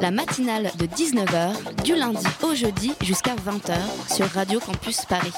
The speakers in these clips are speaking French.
La matinale de 19h, du lundi au jeudi jusqu'à 20h sur Radio Campus Paris.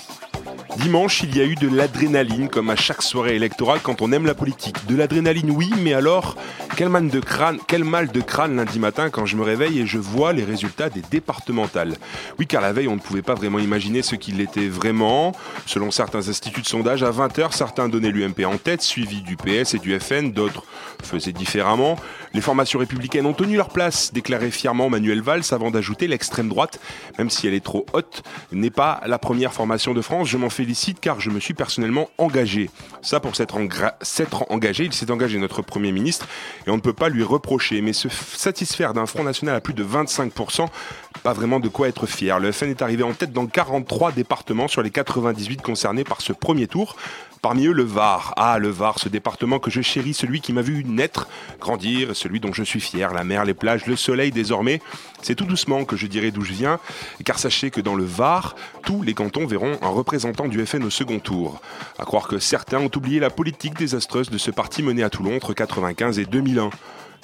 Dimanche, il y a eu de l'adrénaline, comme à chaque soirée électorale quand on aime la politique. De l'adrénaline, oui, mais alors, quel mal de crâne, quel mal de crâne lundi matin quand je me réveille et je vois les résultats des départementales. Oui, car la veille, on ne pouvait pas vraiment imaginer ce qu'il était vraiment. Selon certains instituts de sondage, à 20h, certains donnaient l'UMP en tête, suivi du PS et du FN, d'autres faisaient différemment. Les formations républicaines ont tenu leur place, déclarait fièrement Manuel Valls avant d'ajouter l'extrême droite, même si elle est trop haute, n'est pas la première formation de France. Je m'en félicite car je me suis personnellement engagé. Ça, pour s'être engagé, il s'est engagé notre Premier ministre et on ne peut pas lui reprocher. Mais se satisfaire d'un Front National à plus de 25%, pas vraiment de quoi être fier. Le FN est arrivé en tête dans 43 départements sur les 98 concernés par ce premier tour. Parmi eux, le Var. Ah, le Var, ce département que je chéris, celui qui m'a vu naître, grandir, celui dont je suis fier. La mer, les plages, le soleil, désormais. C'est tout doucement que je dirai d'où je viens, car sachez que dans le Var, tous les cantons verront un représentant du FN au second tour. À croire que certains ont oublié la politique désastreuse de ce parti mené à Toulon entre 95 et 2001.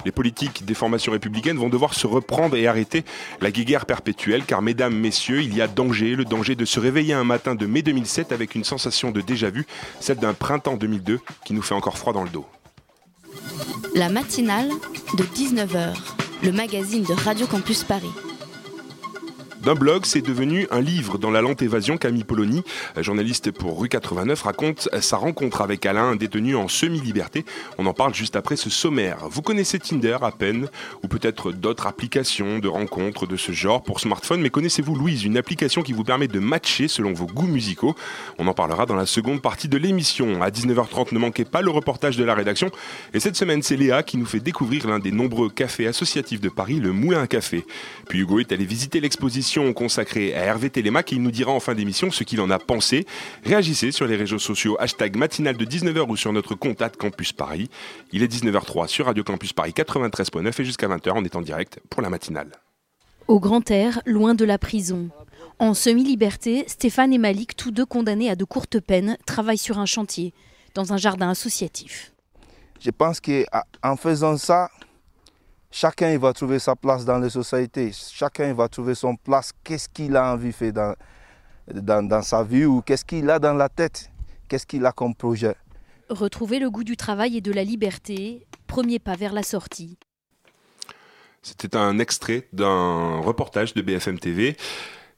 Les politiques des formations républicaines vont devoir se reprendre et arrêter la guéguerre perpétuelle, car mesdames, messieurs, il y a danger, le danger de se réveiller un matin de mai 2007 avec une sensation de déjà-vu, celle d'un printemps 2002 qui nous fait encore froid dans le dos. La matinale de 19h, le magazine de Radio Campus Paris. D'un blog, c'est devenu un livre. Dans La lente évasion, Camille Polony, journaliste pour Rue 89, raconte sa rencontre avec Alain, un détenu en semi-liberté. On en parle juste après ce sommaire. Vous connaissez Tinder à peine, ou peut-être d'autres applications de rencontres de ce genre pour smartphone, mais connaissez-vous Louise, une application qui vous permet de matcher selon vos goûts musicaux? On en parlera dans la seconde partie de l'émission. À 19h30, ne manquez pas le reportage de la rédaction. Et cette semaine, c'est Léa qui nous fait découvrir l'un des nombreux cafés associatifs de Paris, le Moulin Café. Puis Hugo est allé visiter l'exposition consacrée à Hervé Télémac et il nous dira en fin d'émission ce qu'il en a pensé. Réagissez sur les réseaux sociaux hashtag matinale de 19h ou sur notre compte at Campus Paris. Il est 19h03 sur Radio Campus Paris 93.9 et jusqu'à 20h on est en direct pour la matinale. Au grand air, loin de la prison. En semi-liberté, Stéphane et Malik, tous deux condamnés à de courtes peines, travaillent sur un chantier, dans un jardin associatif. Je pense qu'en faisant ça, chacun il va trouver sa place dans la société. Chacun il va trouver son place. Qu'est-ce qu'il a envie de faire dans, dans, dans sa vie ou qu'est-ce qu'il a dans la tête? Qu'est-ce qu'il a comme projet? Retrouver le goût du travail et de la liberté, premier pas vers la sortie. C'était un extrait d'un reportage de BFM TV.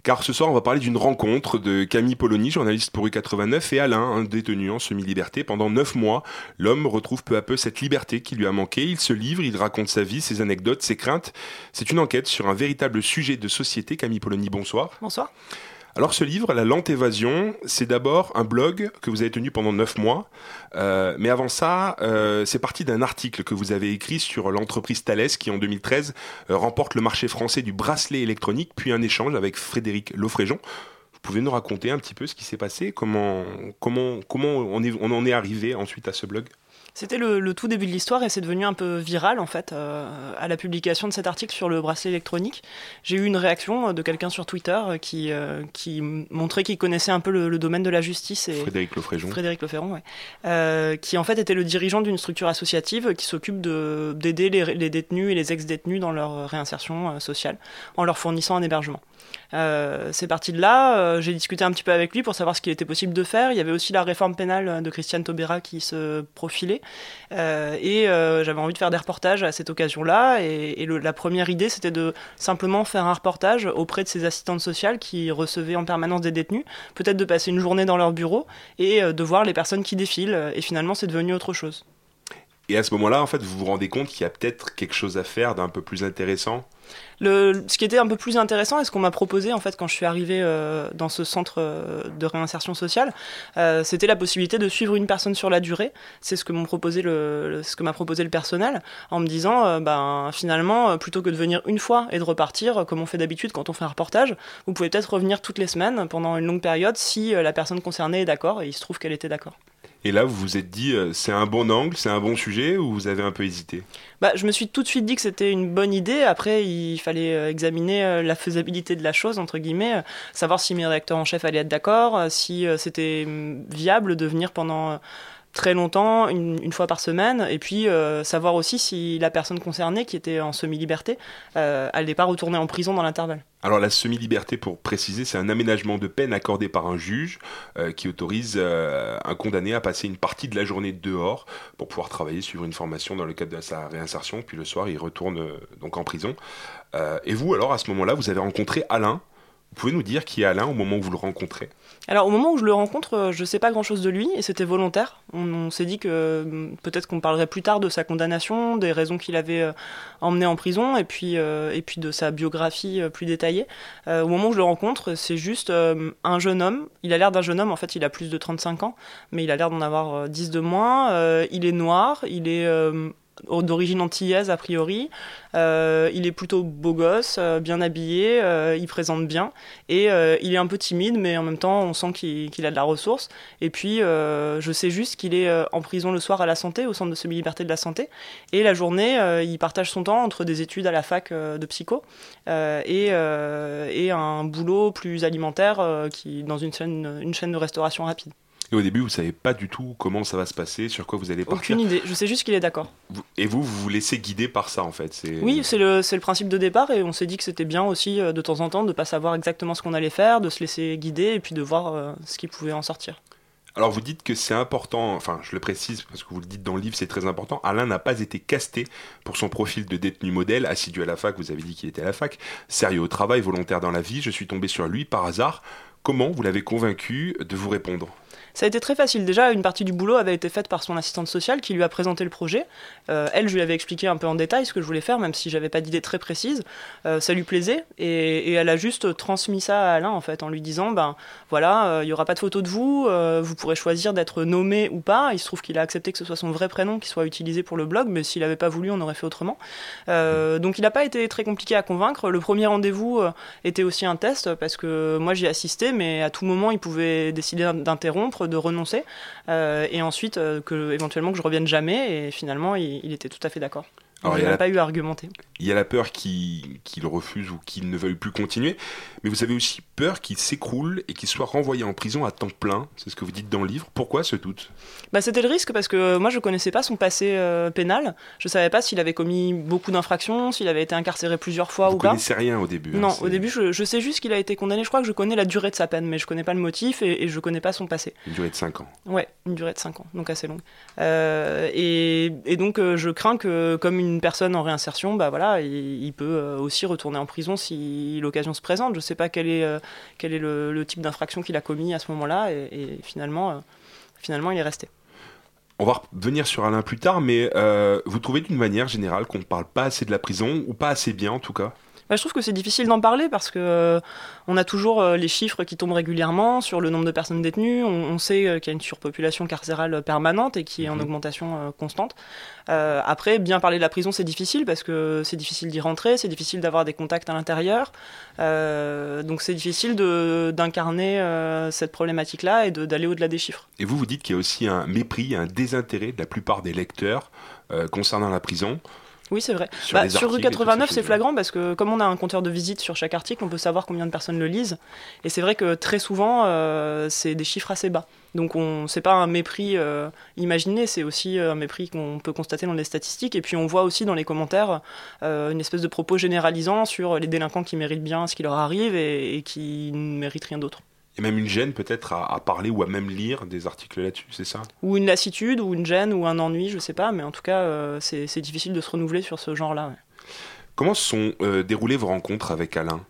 Car ce soir, on va parler d'une rencontre de Camille Polony, journaliste pour U89, et Alain, un détenu en semi-liberté. Pendant neuf mois, l'homme retrouve peu à peu cette liberté qui lui a manqué. Il se livre, il raconte sa vie, ses anecdotes, ses craintes. C'est une enquête sur un véritable sujet de société. Camille Polony, bonsoir. Bonsoir. Alors ce livre, La lente évasion, c'est d'abord un blog que vous avez tenu pendant neuf mois. Euh, mais avant ça, euh, c'est parti d'un article que vous avez écrit sur l'entreprise Thales qui en 2013 euh, remporte le marché français du bracelet électronique, puis un échange avec Frédéric Lofréjon. Vous pouvez nous raconter un petit peu ce qui s'est passé, comment, on en est arrivé ensuite à ce blog? C'était le, le, tout début de l'histoire et c'est devenu un peu viral en fait euh, à la publication de cet article sur le bracelet électronique. J'ai eu une réaction de quelqu'un sur Twitter qui, euh, qui montrait qu'il connaissait un peu le, le, domaine de la justice. Et Frédéric Lefréjon. Frédéric Lefréjon, ouais. Euh, qui en fait était le dirigeant d'une structure associative qui s'occupe d'aider les, les, détenus et les ex-détenus dans leur réinsertion euh, sociale en leur fournissant un hébergement. Euh, c'est parti de là. Euh, j'ai discuté un petit peu avec lui pour savoir ce qu'il était possible de faire. Il y avait aussi la réforme pénale de Christiane Taubira qui se profilait. Euh, et j'avais envie de faire des reportages à cette occasion-là. Et, la première idée, c'était de simplement faire un reportage auprès de ces assistantes sociales qui recevaient en permanence des détenus. Peut-être de passer une journée dans leur bureau et de voir les personnes qui défilent. Et finalement, c'est devenu autre chose. Et à ce moment-là, en fait, vous vous rendez compte qu'il y a peut-être quelque chose à faire d'un peu plus intéressant? Ce qui était un peu plus intéressant et ce qu'on m'a proposé en fait quand je suis arrivée euh, dans ce centre euh, de réinsertion sociale, euh, c'était la possibilité de suivre une personne sur la durée. C'est ce que m'a proposé le personnel en me disant, ben finalement, plutôt que de venir une fois et de repartir comme on fait d'habitude quand on fait un reportage, vous pouvez peut-être revenir toutes les semaines pendant une longue période si la personne concernée est d'accord et il se trouve qu'elle était d'accord. Et là, vous vous êtes dit, euh, c'est un bon angle, c'est un bon sujet, ou vous avez un peu hésité? Bah, Je me suis tout de suite dit que c'était une bonne idée. Après, il fallait euh, examiner euh, la faisabilité de la chose, entre guillemets, savoir si mes rédacteurs en chef allaient être d'accord, si c'était mm, viable de venir pendant très longtemps, une, fois par semaine, et puis euh, savoir aussi si la personne concernée, qui était en semi-liberté, euh, n'allait pas retourner en prison dans l'intervalle. Alors la semi-liberté, pour préciser, c'est un aménagement de peine accordé par un juge euh, qui autorise un condamné à passer une partie de la journée dehors pour pouvoir travailler, suivre une formation dans le cadre de sa réinsertion, puis le soir il retourne donc en prison. et vous alors à ce moment-là, vous avez rencontré Alain. Vous pouvez nous dire qui est Alain au moment où vous le rencontrez? Alors au moment où je le rencontre, euh, je ne sais pas grand-chose de lui et c'était volontaire. On, s'est dit que hum, peut-être qu'on parlerait plus tard de sa condamnation, des raisons qu'il avait euh, emmené en prison et puis, euh, et puis de sa biographie plus détaillée. au moment où je le rencontre, c'est juste un jeune homme. Il a l'air d'un jeune homme, en fait il a plus de 35 ans, mais il a l'air d'en avoir 10 de moins. il est noir, il est d'origine antillaise a priori. Euh, il est plutôt beau gosse, euh, bien habillé, euh, il présente bien et il est un peu timide, mais en même temps on sent qu'il a de la ressource. Et puis je sais juste qu'il est en prison le soir à la santé, au centre de semi-liberté de la santé, et la journée il partage son temps entre des études à la fac de psycho et, et, un boulot plus alimentaire qui dans une chaîne, une chaîne de restauration rapide. Et au début, vous savez pas du tout comment ça va se passer, sur quoi vous allez partir. Aucune idée. Je sais juste qu'il est d'accord. Et vous, vous vous laissez guider par ça, en fait. Oui, c'est le, le principe de départ, et on s'est dit que c'était bien aussi euh, de temps en temps de pas savoir exactement ce qu'on allait faire, de se laisser guider, et puis de voir euh, ce qui pouvait en sortir. Alors vous dites que c'est important, enfin je le précise parce que vous le dites dans le livre, c'est très important. Alain n'a pas été casté pour son profil de détenu modèle, assidu à la fac, vous avez dit qu'il était à la fac, sérieux au travail, volontaire dans la vie, je suis tombé sur lui par hasard. Comment vous l'avez convaincu de vous répondre? Ça a été très facile. Déjà, une partie du boulot avait été faite par son assistante sociale qui lui a présenté le projet. Euh, elle, je lui avais expliqué un peu en détail ce que je voulais faire, même si j'avais pas d'idée très précise. Euh, ça lui plaisait et, elle a juste transmis ça à Alain en fait, en lui disant ben voilà, euh, il y aura pas de photo de vous, vous pourrez choisir d'être nommé ou pas. Il se trouve qu'il a accepté que ce soit son vrai prénom qui soit utilisé pour le blog, mais s'il n'avait pas voulu, on aurait fait autrement. donc il n'a pas été très compliqué à convaincre. Le premier rendez-vous était aussi un test parce que moi j'y assisté, mais à tout moment il pouvait décider d'interrompre de renoncer, euh, et ensuite euh, que éventuellement que je revienne jamais. Et finalement, il, était tout à fait d'accord. Il n'a pas eu à argumenter. Il y a la peur qu'il refuse ou qu'il ne veuille plus continuer, mais vous avez aussi peur qu'il s'écroule et qu'il soit renvoyé en prison à temps plein. C'est ce que vous dites dans le livre. Pourquoi ce doute? Bah, C'était le risque parce que moi je connaissais pas son passé euh, pénal. Je savais pas s'il avait commis beaucoup d'infractions, s'il avait été incarcéré plusieurs fois vous ou pas. Vous connaissez rien au début. Hein, non, au début je, sais juste qu'il a été condamné. Je crois que je connais la durée de sa peine, mais je connais pas le motif et, et je connais pas son passé. Une durée de 5 ans. Ouais, une durée de 5 ans, donc assez longue. Euh, et, et, donc euh, je crains que comme une personne en réinsertion, bah voilà, il, peut aussi retourner en prison si l'occasion se présente. Je sais pas quel est, quel est le type d'infraction qu'il a commis à ce moment-là, et, finalement, euh, finalement, il est resté. On va revenir sur Alain plus tard, mais euh, vous trouvez d'une manière générale qu'on ne parle pas assez de la prison, ou pas assez bien en tout cas? Bah, je trouve que c'est difficile d'en parler parce que euh, on a toujours euh, les chiffres qui tombent régulièrement sur le nombre de personnes détenues. On, sait euh, qu'il y a une surpopulation carcérale permanente et qui est en mhm. augmentation constante. après, bien parler de la prison, c'est difficile parce que c'est difficile d'y rentrer, c'est difficile d'avoir des contacts à l'intérieur. donc c'est difficile d'incarner cette problématique-là et d'aller au-delà des chiffres. Et vous, vous dites qu'il y a aussi un mépris, un désintérêt de la plupart des lecteurs concernant la prison. Oui, c'est vrai. Sur, bah, rue 89, c'est flagrant parce que comme on a un compteur de visite sur chaque article, on peut savoir combien de personnes le lisent. Et c'est vrai que très souvent, euh, c'est des chiffres assez bas. Donc on c'est pas un mépris euh, imaginé, c'est aussi euh, un mépris qu'on peut constater dans les statistiques. Et puis on voit aussi dans les commentaires une espèce de propos généralisant sur les délinquants qui méritent bien ce qui leur arrive et, et qui ne méritent rien d'autre et même une gêne peut-être à, parler ou à même lire des articles là-dessus, c'est ça? Ou une lassitude, ou une gêne, ou un ennui, je sais pas, mais en tout cas, euh, c'est difficile de se renouveler sur ce genre-là. Comment se sont euh, déroulées vos rencontres avec Alain?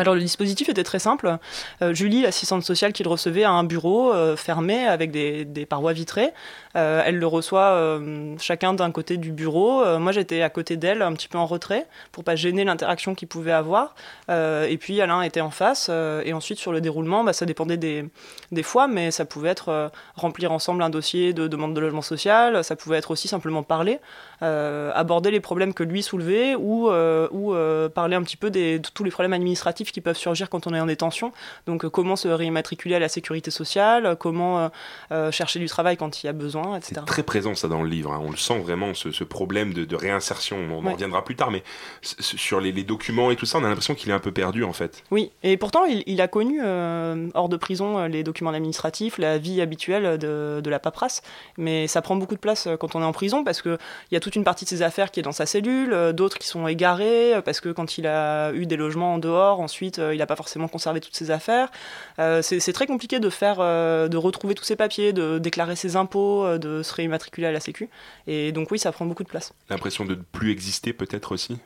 Alors le dispositif était très simple. Euh, Julie, l'assistante sociale qui le recevait, a un bureau euh, fermé avec des, parois vitrées. Euh, elle le reçoit chacun d'un côté du bureau. Moi j'étais à côté d'elle, un petit peu en retrait, pour pas gêner l'interaction qu'ils pouvaient avoir. Et puis Alain était en face. et ensuite sur le déroulement, bah, ça dépendait des, fois, mais ça pouvait être remplir ensemble un dossier de demande de logement social. Ça pouvait être aussi simplement parler, aborder les problèmes que lui soulevait ou, euh, ou euh, parler un petit peu des, de tous les problèmes administratifs qui peuvent surgir quand on est en détention. Donc euh, comment se réimmatriculer à la sécurité sociale, euh, comment euh, euh, chercher du travail quand il y a besoin, etc. C'est très présent ça dans le livre, hein. on le sent vraiment ce, ce problème de, de réinsertion, on en reviendra plus tard, mais sur les, les documents et tout ça, on a l'impression qu'il est un peu perdu en fait. Oui, et pourtant il, il a connu euh, hors de prison euh, les documents administratifs, la vie habituelle de, de la paperasse, mais ça prend beaucoup de place euh, quand on est en prison parce qu'il y a toute une partie de ses affaires qui est dans sa cellule, euh, d'autres qui sont égarées euh, parce que quand il a eu des logements en dehors, ensuite euh, il n'a pas forcément conservé toutes ses affaires. C'est très compliqué de faire, de retrouver tous ses papiers, de déclarer ses impôts, de se réimmatriculer à la Sécu, et donc oui, ça prend beaucoup de place. L'impression de ne plus exister peut-être aussi?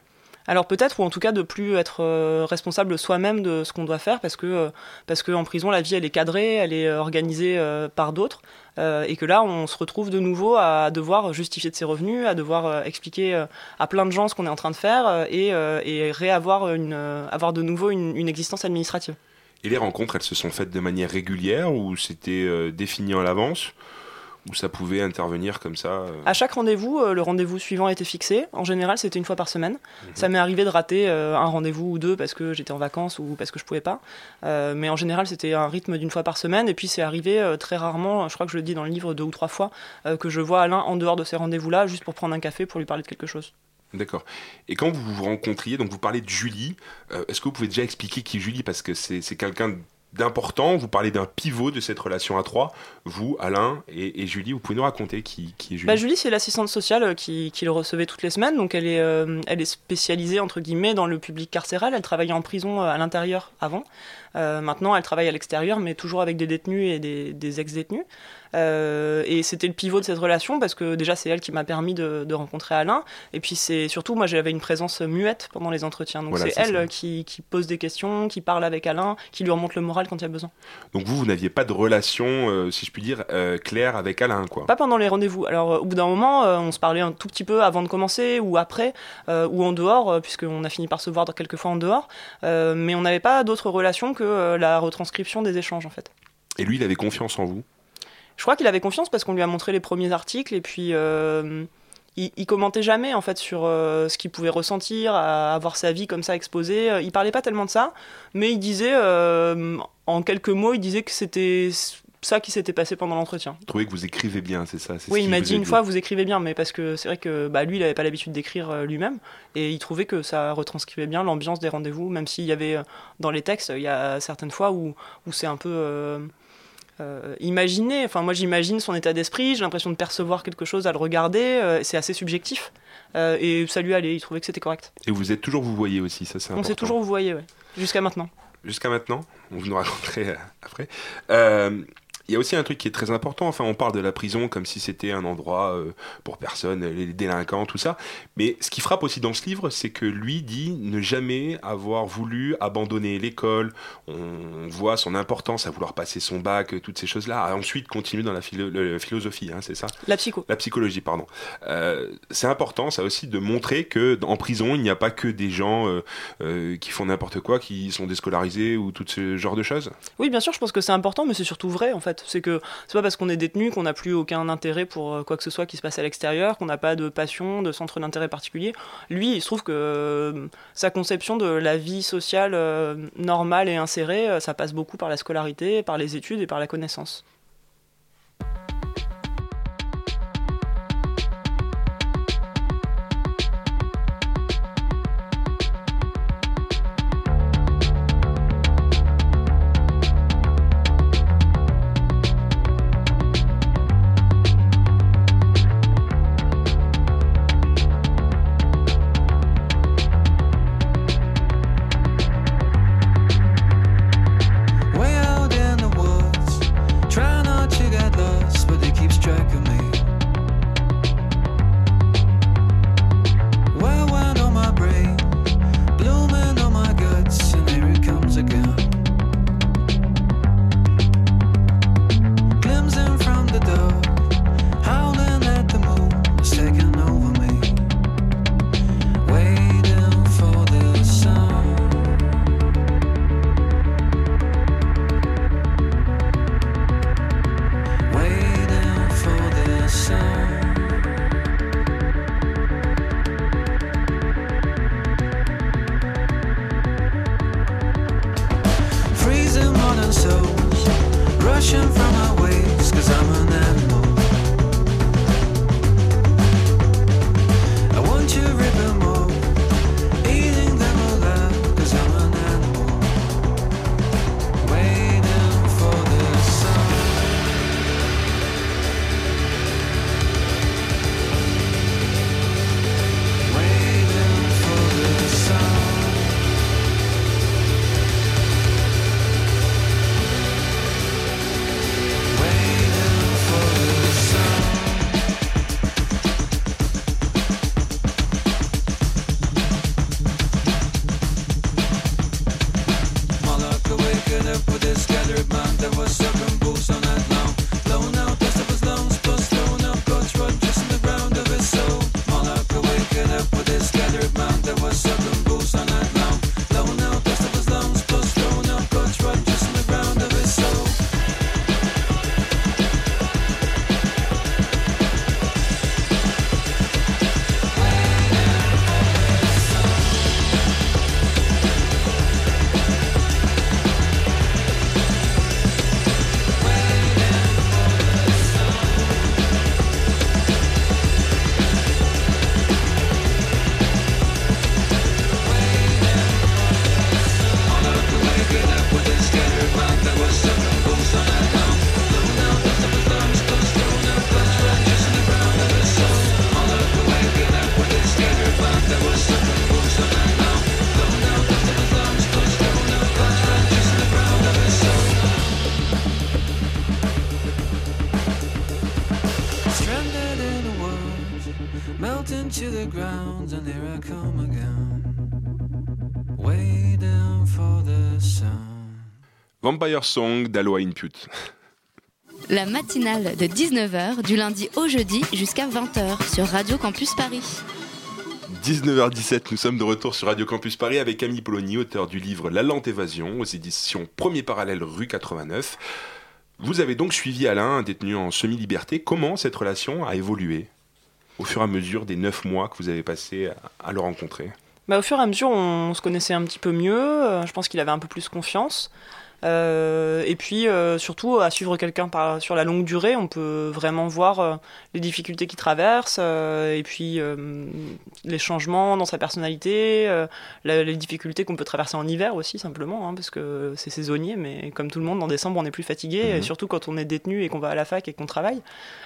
Alors peut-être, ou en tout cas de plus être euh, responsable soi-même de ce qu'on doit faire, parce que euh, parce qu'en prison, la vie, elle est cadrée, elle est euh, organisée par d'autres, et que là, on se retrouve de nouveau à devoir justifier de ses revenus, à devoir expliquer à plein de gens ce qu'on est en train de faire, et, et réavoir une, avoir de nouveau une, une existence administrative. Et les rencontres, elles se sont faites de manière régulière ou c'était défini en l'avance? Ou ça pouvait intervenir comme ça euh, À chaque rendez-vous, euh, le rendez-vous suivant était fixé. En général, c'était une fois par semaine. Ça m'est arrivé de rater euh, un rendez-vous ou deux parce que j'étais en vacances ou parce que je pouvais pas. Mais en général, c'était un rythme d'une fois par semaine. Et puis, c'est arrivé très rarement, je crois que je le dis dans le livre deux ou trois fois, que je vois Alain en dehors de ces rendez-vous-là, juste pour prendre un café pour lui parler de quelque chose. D'accord. Et quand vous vous rencontriez, donc vous parlez de Julie, euh, est-ce que vous pouvez déjà expliquer qui est Julie? Parce que c'est c'est quelqu'un d'important, vous parlez d'un pivot de cette relation à trois, vous, Alain et, et Julie, vous pouvez nous raconter qui, qui est Julie? Bah, Julie, c'est l'assistante sociale euh, qui, qui le recevait toutes les semaines. Donc, elle est, euh, elle est spécialisée, entre guillemets, dans le public carcéral. Elle travaillait en prison euh, à l'intérieur avant. Maintenant, elle travaille à l'extérieur, mais toujours avec des détenus et des ex-détenus. Euh, et c'était le pivot de cette relation parce que déjà, c'est elle qui m'a permis de, de rencontrer Alain. Et puis, c'est surtout, moi, j'avais une présence muette pendant les entretiens. Donc, Voilà, c'est elle qui, qui pose des questions, qui parle avec Alain, qui lui remonte le moral quand il y a besoin. Donc vous, vous n'aviez pas de relation, euh, si je puis dire, euh, claire avec Alain, quoi. Pas pendant les rendez-vous. Alors, au bout d'un moment, on se parlait un tout petit peu avant de commencer, ou après, ou en dehors, puisqu'on a fini par se voir quelques fois en dehors. Mais on n'avait pas d'autre relation que la retranscription des échanges, en fait. Et lui, il avait confiance en vous? Je crois qu'il avait confiance parce qu'on lui a montré les premiers articles, et puis. euh, il, il commentait jamais en fait sur euh, ce qu'il pouvait ressentir, à avoir sa vie comme ça exposée. Il parlait pas tellement de ça, mais il disait, euh, en quelques mots, il disait que c'était ça qui s'était passé pendant l'entretien. Trouvez que vous écrivez bien, c'est ça ce Oui, il m'a dit une fois, vous écrivez bien, mais parce que c'est vrai que bah, lui, il n'avait pas l'habitude d'écrire lui-même, et il trouvait que ça retranscrivait bien l'ambiance des rendez-vous, même s'il y avait dans les textes, il y a certaines fois où, où c'est un peu euh, imaginé. Enfin, moi, j'imagine son état d'esprit, j'ai l'impression de percevoir quelque chose à le regarder, euh, c'est assez subjectif, euh, et ça lui allait, il trouvait que c'était correct. Et vous êtes toujours vous voyez aussi, ça c'est On important. s'est toujours vous voyez, ouais, jusqu'à maintenant. Jusqu'à maintenant, vous nous raconterez après. Euh, Il y a aussi un truc qui est très important. Enfin, on parle de la prison comme si c'était un endroit euh, pour personnes, les délinquants, tout ça. Mais ce qui frappe aussi dans ce livre, c'est que lui dit ne jamais avoir voulu abandonner l'école. On voit son importance à vouloir passer son bac, euh, toutes ces choses-là. Ensuite continuer dans la philo- philosophie, hein, c'est ça? La psycho. La psychologie, pardon. Euh, c'est important, ça aussi, de montrer que en prison, il n'y a pas que des gens euh, euh, qui font n'importe quoi, qui sont déscolarisés ou tout ce genre de choses? Oui, bien sûr, je pense que c'est important, mais c'est surtout vrai en fait. C'est que c'est pas parce qu'on est détenu qu'on n'a plus aucun intérêt pour euh, quoi que ce soit qui se passe à l'extérieur, qu'on n'a pas de passion, de centre d'intérêt particulier. Lui, il se trouve que euh, sa conception de la vie sociale euh, normale et insérée, ça passe beaucoup par la scolarité, par les études et par la connaissance. Vampire Song d'Aloha Input. La matinale de 19h du lundi au jeudi jusqu'à 20h sur Radio Campus Paris. 19h17, nous sommes de retour sur Radio Campus Paris avec Camille Polony, auteur du livre La lente évasion aux éditions Premier Parallèle rue 89. Vous avez donc suivi Alain, détenu en semi-liberté. Comment cette relation a évolué au fur et à mesure des neuf mois que vous avez passé à, à le rencontrer? Bah, au fur et à mesure, on se connaissait un petit peu mieux. Euh, Je pense qu'il avait un peu plus confiance. Euh, et puis, euh, surtout, à suivre quelqu'un sur la longue durée, on peut vraiment voir euh, les difficultés qu'il traverse, et puis les changements dans sa personnalité, la- les difficultés qu'on peut traverser en hiver aussi, simplement, hein, parce que c'est saisonnier, mais comme tout le monde, en décembre, on est plus fatigué, Mhm. et surtout quand on est détenu et qu'on va à la fac et qu'on travaille.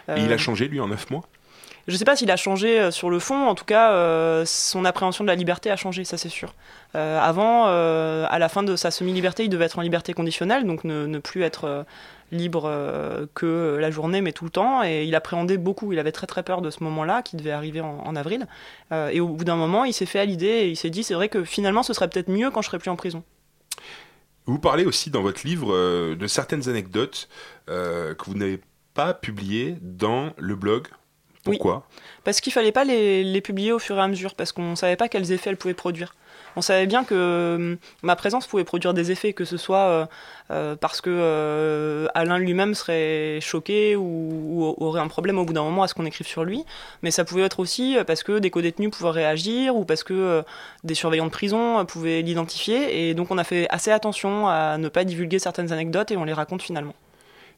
Et il a changé, lui, en neuf mois? Je sais pas s'il a changé euh, sur le fond, en tout cas, euh, son appréhension de la liberté a changé, ça c'est sûr. Euh, avant, à la fin de sa semi-liberté, il devait être en liberté conditionnelle, donc ne, ne plus être libre que la journée, mais tout le temps, et il appréhendait beaucoup, il avait très très peur de ce moment-là, qui devait arriver en, avril. Et au bout d'un moment, il s'est fait à l'idée, et il s'est dit, c'est vrai que finalement, ce serait peut-être mieux quand je serais plus en prison. Vous parlez aussi dans votre livre de certaines anecdotes que vous n'avez pas publiées dans le blog. Oui. Pourquoi? Parce qu'il fallait pas les, les publier au fur et à mesure, parce qu'on savait pas quels effets elles pouvaient produire. On savait bien que euh, ma présence pouvait produire des effets, que ce soit euh, euh, parce que euh, Alain lui-même serait choqué ou, ou aurait un problème au bout d'un moment à ce qu'on écrive sur lui, mais ça pouvait être aussi parce que des co-détenus pouvaient réagir ou parce que des surveillants de prison pouvaient l'identifier, et donc on a fait assez attention à ne pas divulguer certaines anecdotes et on les raconte finalement.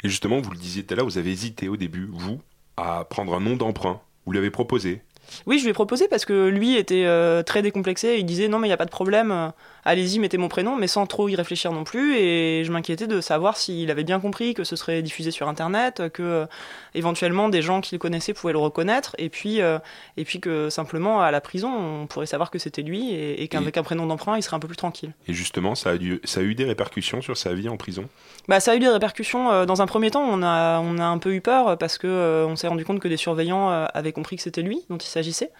Et justement, vous le disiez tout à l'heure, vous avez hésité au début, vous, à prendre un nom d'emprunt. Vous l'avez proposé. Oui, je lui ai proposé parce que lui était euh, très décomplexé. Il disait non, mais il n'y a pas de problème, allez-y, mettez mon prénom, mais sans trop y réfléchir non plus. Et je m'inquiétais de savoir s'il avait bien compris que ce serait diffusé sur Internet, que euh, éventuellement des gens qui le connaissaient pouvaient le reconnaître, et puis, euh, et puis que simplement à la prison, on pourrait savoir que c'était lui, et, et qu'avec un prénom d'emprunt, il serait un peu plus tranquille. Et justement, ça a, dû- ça a eu des répercussions sur sa vie en prison? Bah, ça a eu des répercussions. euh, Dans un premier temps, on a, on a un peu eu peur parce que euh, on s'est rendu compte que des surveillants avaient compris que c'était lui dont il s'agissait,